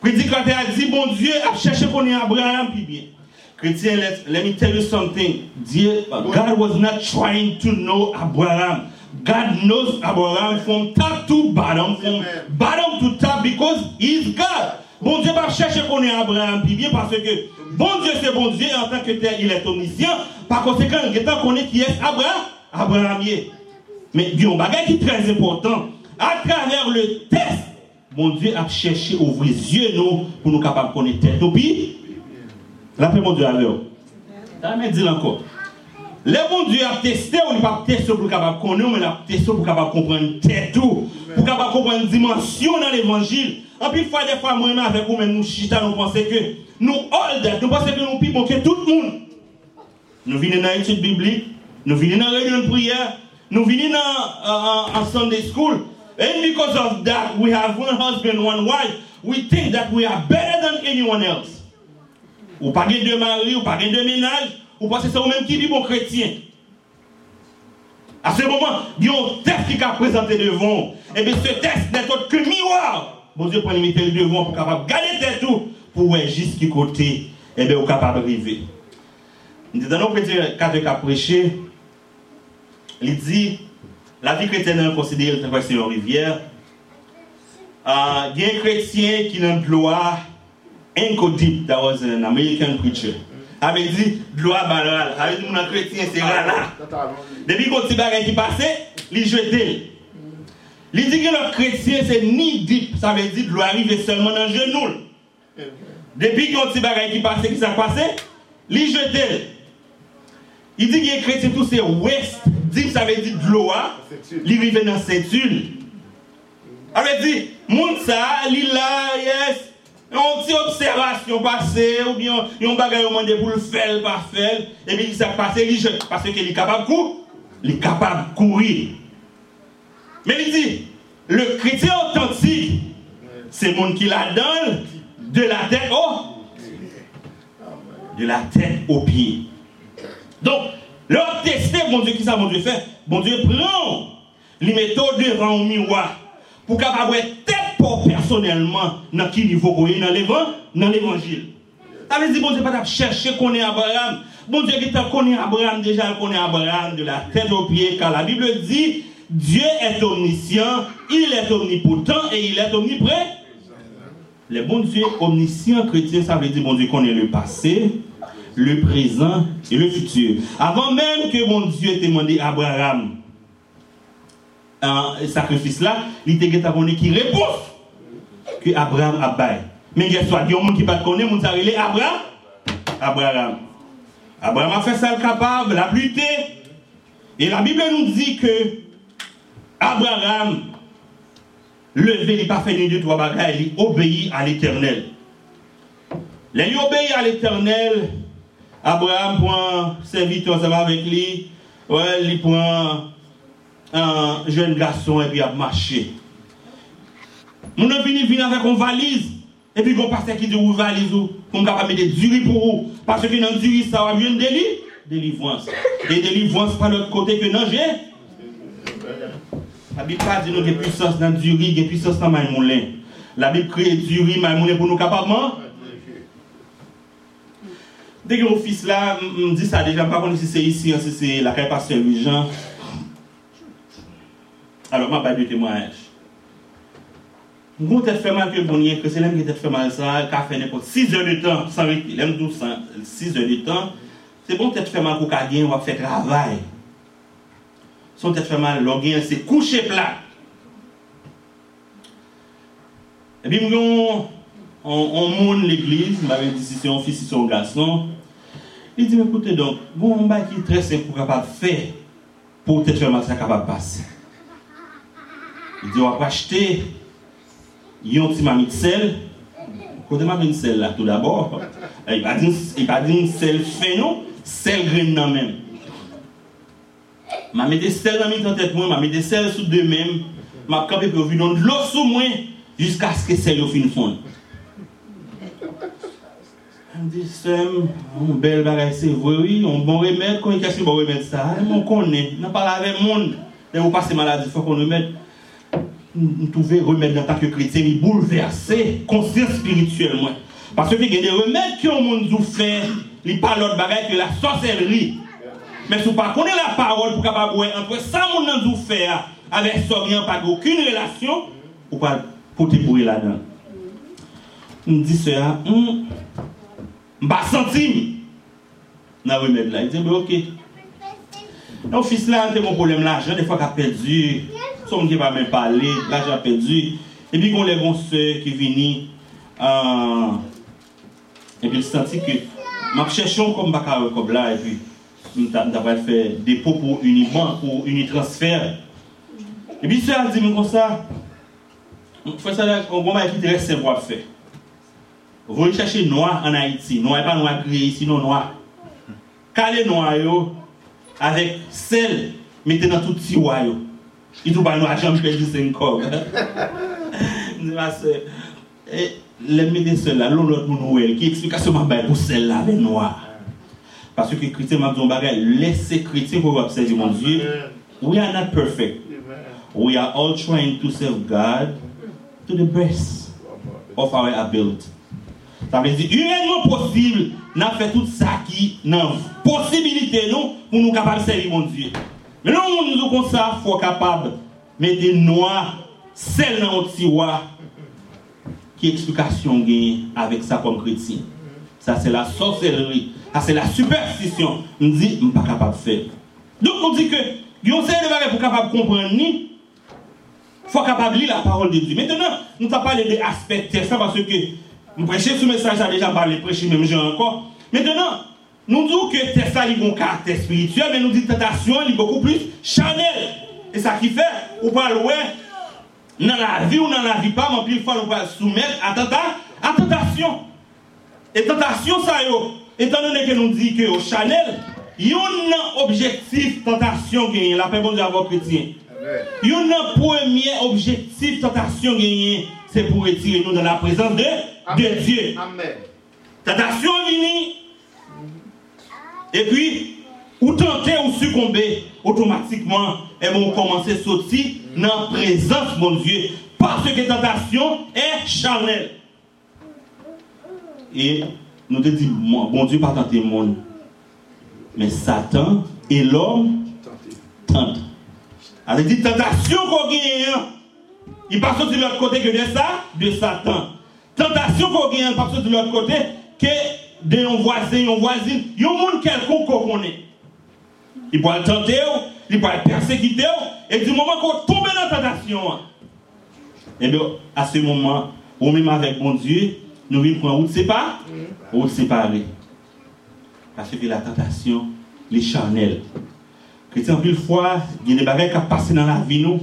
Predikante a di, bon Diyo ap chèche konen Abraham pi bien. Kretien, let, let me tell you something. Dieu, God was not trying to know Abraham. God knows Abraham from top to bottom, from bottom to top because He's God. Bon Dieu va chercher qu'on est Abraham, puis parce que bon Dieu c'est bon Dieu, en tant que tel, il est omniscient. Par conséquent, il est qu'on est qui est Abraham, Abraham est. Mais il y a un bagage qui est très important. À travers le test, mon Dieu a cherché à ouvrir les yeux nous pour nous capables de connaître tête. Puis, la paix, mon Dieu, alors. Jamais dit encore. Le bon Dieu a testé, on n'est pas testé pour capable connaître, mais il a testé pour capable comprendre tête tout, pour capable comprendre dimension dans l'évangile. En plus, fois, des fois, moi, avec vous, même nous, chita, nous pensons que nous, that, nous pensons que nous plus bon que tout le monde. Nous venons dans l'étude biblique, nous venons dans réunion de prière, nous venons dans, en Sunday school. And because of that, we have one husband, one wife. We think that we are better than anyone else. Ou pas de mari, ou pas de ménage, ou parce que c'est vous-même qui dit bon chrétien. À ce moment, il y a un test qui a présenté devant. Et bien ce test n'est autre que miroir. Bon Dieu prend limiter devant pour capable garder tête tout pour voir juste qui côté et bien vous capable d'arriver. Dans nos petits cadres qu'a prêché, il dit la vie chrétienne est considérée comme une rivière. Uh, il y a un chrétien qui a une gloire incodible. That was an American preacher. Avait dit gloire banale. Avait dit mon chrétien c'est là. Depuis qu'on petit bagage qui passait, il jetait. Il dit que notre chrétien c'est ni deep, ça veut dire doit arriver seulement dans le genou. Depuis qu'on petit bagage qui passait, qui s'est passé, il jetait. Il dit que chrétien tout c'est ouest, deep ça veut dire de l'eau, il arrive dans cette huile. Avait dit, moun ça, il là, yes. On petite observation passée, ou bien un bagage au demandé pour le faire, pas faire, et puis s'est passé, il jette, parce qu'il est capable de courir. Il est capable de courir. Mais il dit, le chrétien authentique, c'est le monde qui la donne de la tête au de la tête aux pieds. Donc, leur tester, mon Dieu, qui ça, mon Dieu fait? Mon Dieu prend les méthodes devant au miroir pour capable tête pour personnellement dans qui niveau qu'on est dans l'évangile. Ça veut bon Dieu, pas chercher qu'on est Abraham. Bon Dieu, qui connaît Abraham, déjà, il connaît Abraham de la tête aux pieds, car la Bible dit, Dieu est omniscient, il est omnipotent et il est omniprésent. Le bon Dieu omniscient chrétien, ça veut dire, bon Dieu, connaît le passé, le présent et le futur. Avant même que mon Dieu ait demandé à Abraham un sacrifice là, il était demandé qui réponse que Abraham a baillé. Mais a soit il y a monde qui pas connaît, mon s'arrêter Abraham Abraham. Abraham a fait ça le capable, la pluté. Et la Bible nous dit que Abraham levé, il n'a pas fait ni deux, trois il obéit à l'éternel. Il obéit à l'éternel, Abraham prend serviteur, ça va avec lui, ouais, il prend un jeune garçon et puis il a marché. Mon venu vient avec une valise. Et puis, on passe qui dit où valise ou pour capable mettre du pour vous. Parce que dans du riz, ça va bien délivrance. Délivrance. Et délivrance par l'autre côté que non, j'ai. La Bib pa di nou gen pwisans nan duri, gen pwisans nan maymounen. La Bib kreye duri, maymounen pou nou kapabman. Dè gen ofis la, m di sa deja, m pa konen si se isi, si se la kay pa se lujan. Alors, ma bay de temwaj. M kon te fèman ke bonye, ke se lèm ki te fèman sa, ka fè nepot 6 zè de tan, san wik, lèm 12, 6 zè de tan, se bon te fèman kou ka gen wap fè travay. Son tèt fè mal gen se kouche plat. E bi mwen yon, on moun l'eglise, mwen avè di si se yon fils, si se yon gason, li di mwen koute don, bon mwen baki tre se pou kapap fè, pou tèt fè mal sa kapap passe. Li di wap achete, yon ti mami de sel, kote mami de sel la tout d'abord, e pa din sel fe nou, sel gren nan men. Ma mette sel nan mi tan tet mwen, ma mette sel sou de men, ma kapè pou vi don lò sou mwen, jiska skè sel yo fin fon. An di sem, an bel bagay se vwe, an bon remèd, kon yon kèche yon bon remèd sa, an moun konen, nan pala avè moun, den wou pase maladi, fò kon remèd. N touve remèd nan tak yo kretien, ni bouleverse, konser spirituel mwen. Paswe fi gen de remèd ki yon moun zou fè, li pa lòt bagay ki la sosèlri, Men sou pa konen la parol pou kapab wè antre sa moun nan zou fè a avek soryan pa d'okun relasyon ou pa pote pou la dan. M di se a, m ba sentim nan remèd la. M di, be ok. Nan fis la, te moun problem la, jen defwa ka pedu, son ki pa men pale, la jen pedu, e pi kon le bon se ki vini an... Uh, e pi senti ki map chèchon kon baka wè kob la e pi nous avons fait dépôt pour uniquement, pour unitransfert. Et puis, ça, dit comme ça, fais ça, on va qui très simple à faire. Vous chercher noir en Haïti, noir pas noir créé ici, non noir. Calé noir, avec sel, mettez dans tout tiroir. Il trouve pas noir, j'en perdu 5 corps. Les médecins là, l'autre nous, qui explique seulement pour celle-là, noir. Parce que chrétien m'a dit un bagage, laissez chrétien pour observer mon Dieu. We are not perfect. We are all trying to serve God to the best of our ability. Ça veut dire, humainement possible, n'a fait tout ça qui n'a possibilité non, pour nous capables de servir mon Dieu. Mais non, nous nous comme ça, il faut capable de mettre noir, sel dans notre tiroir. Qui explication gagne avec ça comme chrétien? Ça, c'est la sorcellerie. Ça, c'est la superstition. On dit, je ne suis pas capable de faire. Donc, on dit que, il y a de capable de comprendre il faut capable de lire la parole de Dieu. Maintenant, nous avons parlé aspects ça parce que nous prêchons ce message, a déjà parlé, prêcher même gens encore. Maintenant, nous disons que c'est ça, il un caractère spirituel, mais nous disons que tentation, est beaucoup plus charnel. Et ça qui fait, ou pas loin, dans la vie ou dans la vie pas, mais plus fois, nous va soumettre à, tenta- à tentation. Et tentation, ça, yo, étant donné que nous disons que au Chanel, il y a un objectif tentation gagné, la paix bon Dieu à vos chrétiens. Il y a un premier objectif tentation gagné, c'est pour retirer nous dans la présence de, de Dieu. Amen. Tentation vini. Et puis, ou tenter ou succomber, automatiquement, et vont commencer à sortir dans la présence, mon Dieu. Parce que tentation est charnelle. Et nous te mon bon Dieu, pas tenter le monde. Mais Satan et l'homme tentent. Elle dit tentation qu'on gagne. hein. Il passe de l'autre côté que de ça, de Satan. Tentation qu'on gagne, il passe de l'autre côté que de un voisin, un voisine, il y un monde quelconque qu'on connaît. Il peut tenter, il peut le persécuter, et du moment qu'on tombe dans la tentation, hein, et bien, à ce moment, ou même avec mon Dieu, nous vivons pour une route séparée, route séparée. Parce que la tentation, les charnels. Chrétien, plus fois, il y a des bagages qui passent dans la vie, nous.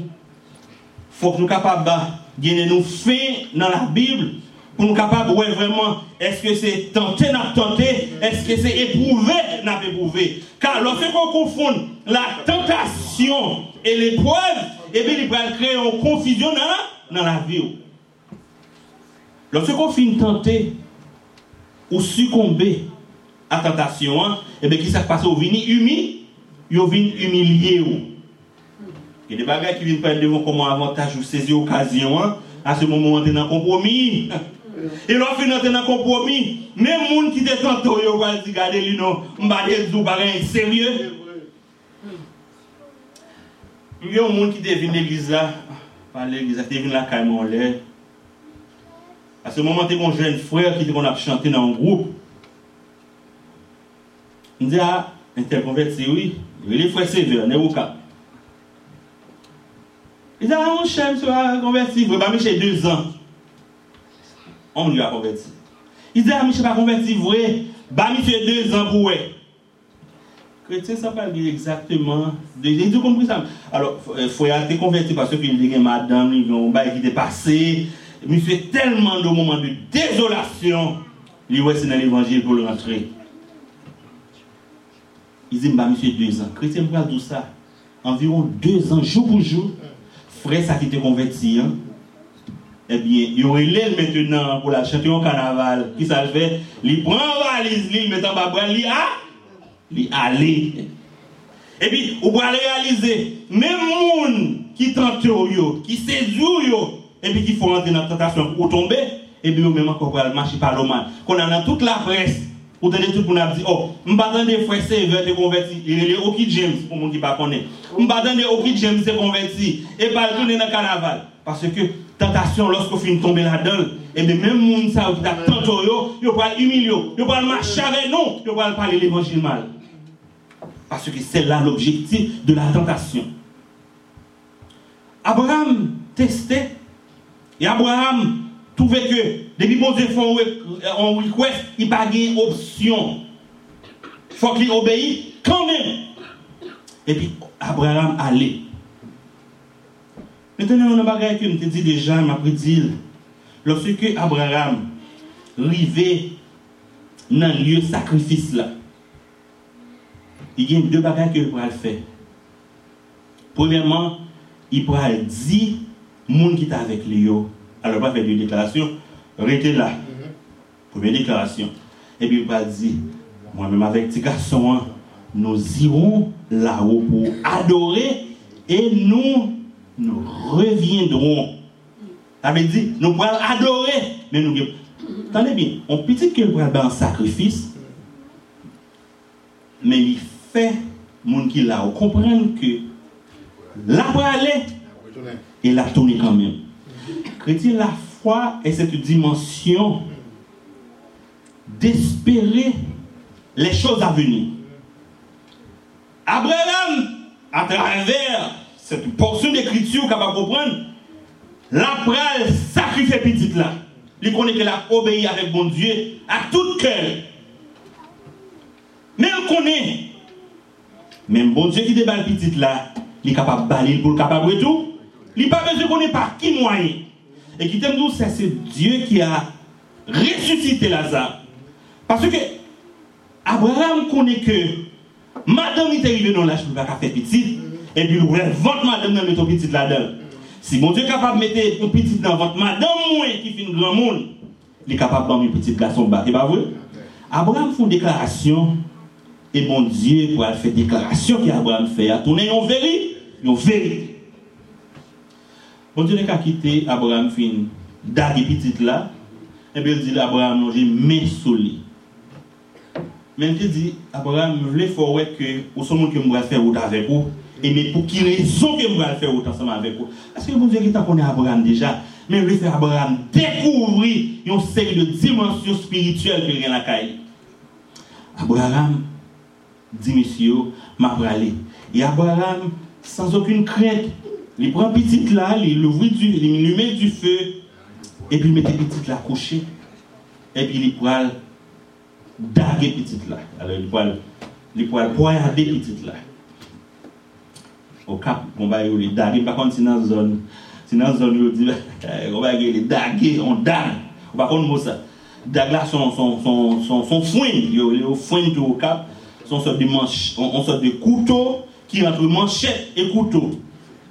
faut que nous soyons capables de gagner nous faits dans la Bible pour nous capables de voir vraiment est-ce que c'est tenté n'a tenté, est-ce que c'est éprouvé n'a éprouvé? Car lorsque on confond la tentation et l'épreuve, eh bien, il va créer une confusion dans la, dans la vie. Lopse kon fin tante ou sukombe a tentasyon an, ebe eh ki sa kpase ou vini umi, yo vini umilye ou. Ke de bagay ki vini pen devon koman avantaj ou sezi okasyon an, a se moun moun anten nan kompromi. E lò fin anten nan kompromi, men moun ki de tanto yo wal si gade li nou, mbade zou bagay serye. Yon moun ki devine l'Eglise la, pa l'Eglise la, devine la kay moun lè, A se moman te kon jen fwèr ki te kon ap chante nan an group. N di a, interkonverti wè, wè li fwè se vè, ne wou ka. I di a, ah, an chèm se a konverti, vè ba mi chè 2 an. An mi a konverti. I di a, mi chè pa konverti vè, ba mi chè 2 an pou wè. chrétien, ça parle exactement. J'ai tout compris ça. Alors, il faut être converti parce que il y a madame, il y a un bail qui est passé, Monsieur, tellement de moments de désolation. Il ouais, c'est dans l'évangile pour le rentrer. Il dit, bah, monsieur, deux ans. Chrétien, parle de ça. Environ deux ans, jour pour jour frère ça qui était converti, hein, eh bien, il y aurait l'aile maintenant pour la chanter au carnaval. Qui ça fait? Il prend la valise, il met en bas, il a, il aller. Et puis, on va réaliser, même monde qui tente yo, qui séduit yo, et puis qui font rentrer dans la tentation pour tomber, et puis, même encore pour marcher par le mal. Qu'on a dans toute la presse, pour donner tout le monde a dit, oh, des frères sévères de convertis. Il est Oki James, pour monde qui connaît pas. Pas des Oki James de convertis. Et pas tourner dans le carnaval. Parce que tentation, lorsqu'on finit tomber là-dedans, et bien même monde ça qui a tant yo, yo pas humilier, yo pas marcher avec nous, yo pas parler l'évangile mal. Parce que c'est là l'objectif de la tentation. Abraham testait, Et Abraham trouvait que, depuis bon Dieu fait un request, il n'a pas d'option. Il faut qu'il obéisse quand même. Et puis Abraham allait. Maintenant, on a bagay que je dit déjà, m'a prédit. Lorsque Abraham arrivait dans le lieu sacrifice là, il y a deux bagages qu'il pourra faire. Premièrement, il pourra dire moun ki ta avek li yo, alor pa fe de deklarasyon, rete la, mm -hmm. poume deklarasyon, epi pa di, mwen mèm avek ti gason an, nou zirou la ou pou adore, e nou, nou reviendron. Ame di, nou pral adore, men nou gen, tande bin, on piti ke pral ban sakrifis, men li fe, moun ki la ou, komprende ke, la pral e, et la tourner quand même. La foi est cette dimension d'espérer les choses à venir. Abraham, à travers cette portion d'écriture qu'on va comprendre, la pral sacrifier petite là. Il connaît qu'elle a obéi avec bon Dieu à tout cœur. On connaît, même bon Dieu qui déballe petite là, il est capable de balayer pour le capable de tout. Il pas besoin qu'on ait par qui moyen. Et qui t'aime c'est c'est Dieu qui a ressuscité Lazare. Parce que Abraham connaît que madame est arrivée dans l'âge pour pas faire petit. Et puis il votre madame dans mettre petit là-dedans. Si mon Dieu est capable de mettre un petit dans votre madame, moi qui fait un grand monde, il est capable de mettre un petit garçon bas. Pas vrai? Abraham fait une déclaration. Et mon Dieu, pour faire déclaration qu'Abraham fait, vérité. En vérité. Bon Dieu n'a qu'à quitter Abraham fin dague petite là. Et puis il dit Abraham, non, j'ai main lui. Mais il dit, Abraham, faire ouais que, au sommet que vais faire route avec vous. Et mais pour quelle raison que vais faire route ensemble avec vous? Parce que bon Dieu qui t'a connu Abraham déjà. Mais voulais faire Abraham découvrir une série de dimensions spirituelles a dans la caille. Abraham dit, monsieur, m'a. Et Abraham, sans aucune crainte, il prend petite là, il l'ouvre du, il met du feu, et puis il met petite là couchée. Et puis il pourra daguer petite là. Alors il pourra, il pourra poignarder petite là. Au cap, on va y daguer. Par contre, c'est dans la zone, c'est dans la zone, on dit, on va daguer, on dague. On va contre ça. Dague là, son, son, son, son, son foin, a foin au cap, son sorte de manche, on, sorte de couteau qui entre manchette et couteau.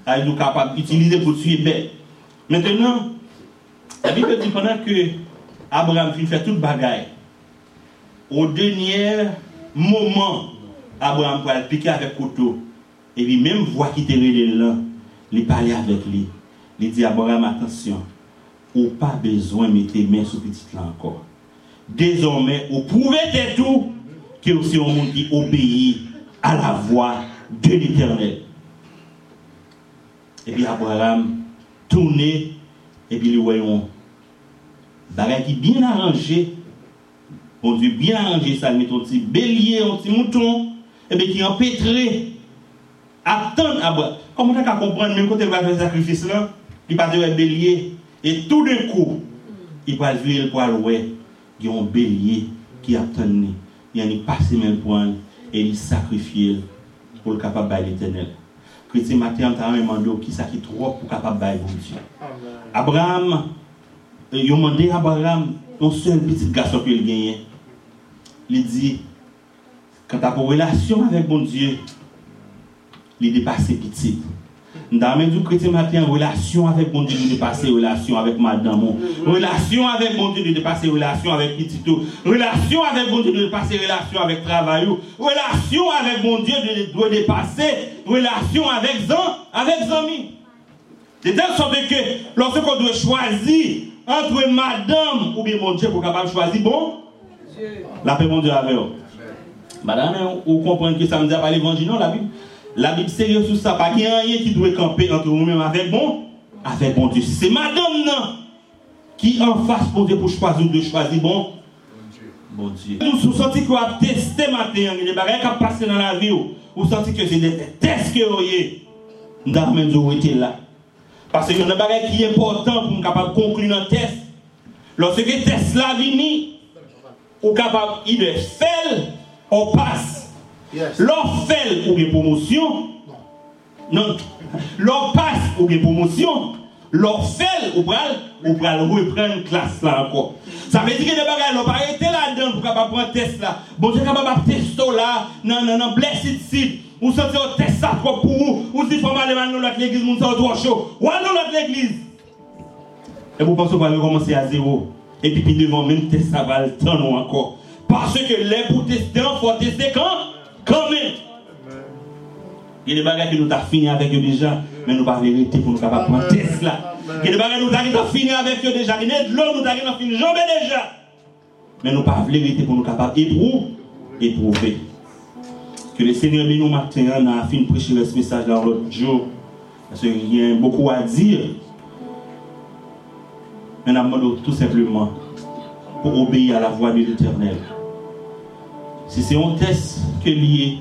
Alors, nous capables d'utiliser pour tuer bête. Maintenant, la Bible dit pendant que Abraham fit faire toute bagaille, au dernier moment, Abraham peut le piquer avec couteau. Et puis même voix qui était là, il parlait avec lui. Il dit Abraham, attention, ou pas besoin de mettre tes mains sur petite là encore. Désormais, vous pouvez être tout que aussi un monde qui obéit à la voix de l'éternel. epi Abraham tourne epi li wayon bagay ki bien aranje on di bien aranje sa met on ti belye, on ti mouton epi ki an petre atan Abraham. Komon ta ka kompran men kote vajwe sakrifis lan li pa diwe belye et tout de kou i pa jwe l po alwe yon belye ki atan ni yon ni pase men pou an e li sakrifye pou l kapab bay l'Eternel chrétien matin, on t'a demandé qui ça qui trop pour capable bon Dieu. Abraham, il a demandé à Abraham, ton seul petit garçon qu'il gagne. Il dit, quand tu as une relation avec bon Dieu, il dépasse petit. Dans même du chrétien matin, relation avec mon Dieu, de dépasser relation avec madame. Relation avec mon Dieu, de dépasser relation avec petit Relation avec mon Dieu, de dépasser relation avec travail. Relation avec mon Dieu, de dépasser relation avec Zan, avec amis. De telle sorte que lorsqu'on doit choisir entre madame ou bien mon Dieu pour capable choisir, bon, la paix mon Dieu avec vous. Madame, vous comprenez que ça ne dit pas l'évangile, non, la Bible la Bible sérieuse sur ça, pas qu'il y a rien qui doit camper entre vous-même avec bon, avec bon Dieu. C'est madame non, qui en face pour Dieu pour choisir de choisir bon. Bon Dieu. Nous vous sentez que vous avez testé matin, a des bagages qui passé dans la vie, vous sentez que c'est des tests que vous avez. Nous avons été là. Parce qu'il y a des bagages qui est important pour nous capable de conclure un test. Lorsque le test là vient, ou capable, il de faire, on passe. Fait ou bien promotion, non. L'on passe ou bien promotion, fèl, ou pral, ou pral repren klas la anko. Sa vè di gen de bagay, lò pa rete la den pou kapap pran test la. Bon di kapap ap testo la, nan nan nan blessed seed. Ou santi yo test sa trop pou ou, si fòman leman nou lot l'eglise, moun sa ou dwa chou. Ou an nou lot l'eglise. E pou panso pa lè komanse a zero. E pi pi devan men test sa val tan nou anko. Parce ke lè pou teste an, fò teste kan? Kan men. Gen de bagay ki nou ta fini avèk yo deja, men nou pa verite pou nou kapap pran test la. Gen de bagay nou ta ki ta fini avèk yo deja, gen de lò nou ta ki ta fini jombe deja. Men nou pa verite pou nou kapap eprou, eprouve. Que le Seigneur nous matin, a fini de prêcher ce message dans l'autre jour. Parce qu'il y a beaucoup à dire. Mais on demande tout simplement pour obéir à la voix de l'éternel. Si c'est un test que lié,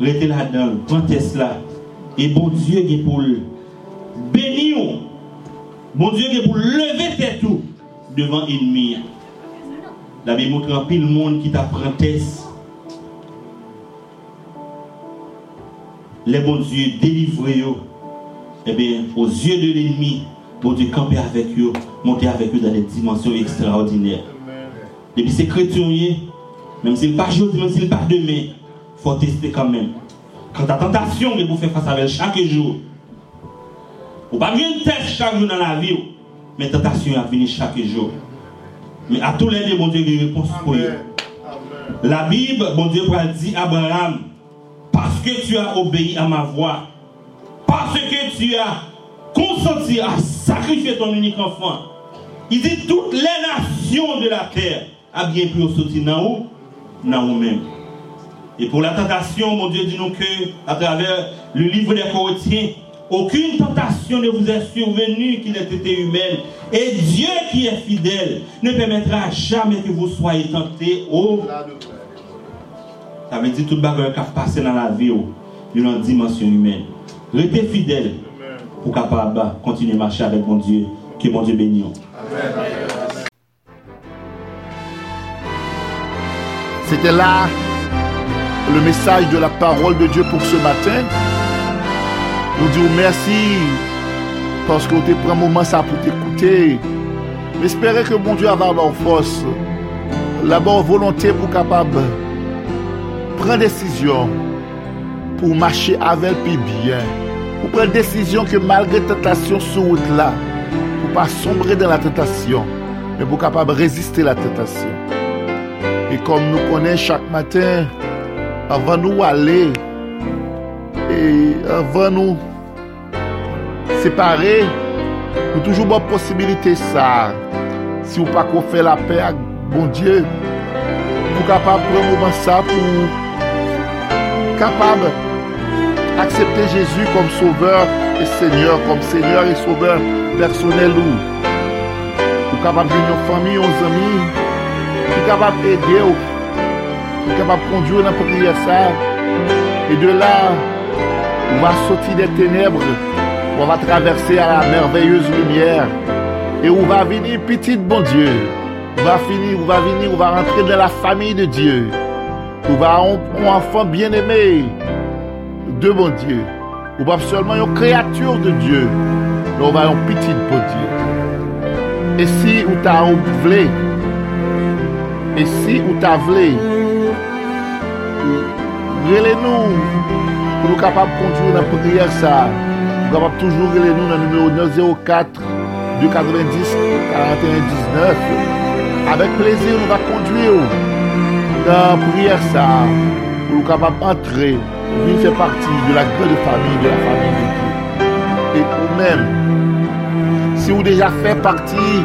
restez là-dedans, prends test là. Et bon Dieu qui est pour le bénir. Bon Dieu qui est pour lever tête tout devant l'ennemi. La Bible montre un pile monde qui t'apprend test. les bons dieux délivrés, eh bien, aux yeux de l'ennemi, bon Dieu camper avec eux, monter avec eux dans des dimensions extraordinaires. Depuis ces chrétiens, même s'il pas aujourd'hui, même s'il pas demain, il faut tester quand même. Quand ta tentation, vous faire face à elle chaque jour. Vous pas une test chaque jour dans la vie, mais la tentation a venir chaque jour. Mais à tous les deux, bon Dieu, il y a une réponse pour eux. La Bible, bon Dieu, dit à Abraham, parce que tu as obéi à ma voix, parce que tu as consenti à sacrifier ton unique enfant. Il dit toutes les nations de la terre a bien pu sortir dans où? Dans nous-mêmes. Et pour la tentation, mon Dieu dit nous que, à travers le livre des Corinthiens, aucune tentation ne vous est survenue qui n'ait été humaine. Et Dieu qui est fidèle ne permettra jamais que vous soyez tentés au ça veut dire tout le bagage qui a passé dans la vie, dans une dimension humaine. Restez fidèle pour capable continuer à marcher avec mon Dieu. Que mon Dieu bénisse. C'était là le message de la parole de Dieu pour ce matin. Nous disons merci parce que tu pris un moment ça pour t'écouter. J'espère que mon Dieu va avoir force, la bonne volonté pour capable prendre décision pour marcher avec lui bien. Pour prendre décision que malgré tentation sur route là, pour pas sombrer dans la tentation, mais pour capable résister à la tentation. Et comme nous connaissons chaque matin, avant nous aller et avant nous séparer, nous toujours bonne possibilité ça. Si vous pas qu'on fait la paix avec bon Dieu, pour capable prendre moment ça pour capable d'accepter Jésus comme sauveur et Seigneur, comme Seigneur et sauveur personnel ou, ou capable en famille, aux amis, qui capable d'aider, qui capable de conduire dans la prière ça. Et de là, on va sortir des ténèbres, on va traverser à la merveilleuse lumière. Et on va venir petit bon Dieu. On va finir, on va venir, on va rentrer dans la famille de Dieu. Ou va un enfant bien-aimé de mon Dieu. Ou pas seulement une créature de Dieu, on va un petit pour Dieu. Et si ou t'as et si ou t'as voulu, relez-nous pour nous capables de conduire la prière ça. Nous capable toujours relez nous dans le numéro 904 290 41 19. Avec plaisir, nous va conduire la prière ça, pour nous capables d'entrer, venir faire partie de la grande famille, de la famille de Dieu. Et vous-même, si vous déjà fait partie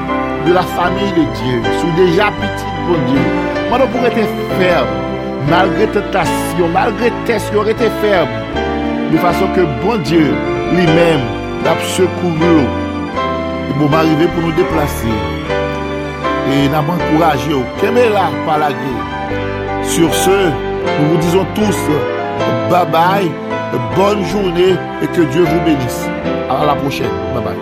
de la famille de Dieu, si vous déjà petit pour Dieu, moi vous pourrez être ferme, malgré tentation, malgré test, vous été ferme, de façon que bon Dieu lui-même l'a secouru. Bon, m'arriver pour nous déplacer. Et n'a encouragé, qu'aimez là par la guerre. Sur ce, nous vous disons tous bye bye, bonne journée et que Dieu vous bénisse. À la prochaine. Bye bye.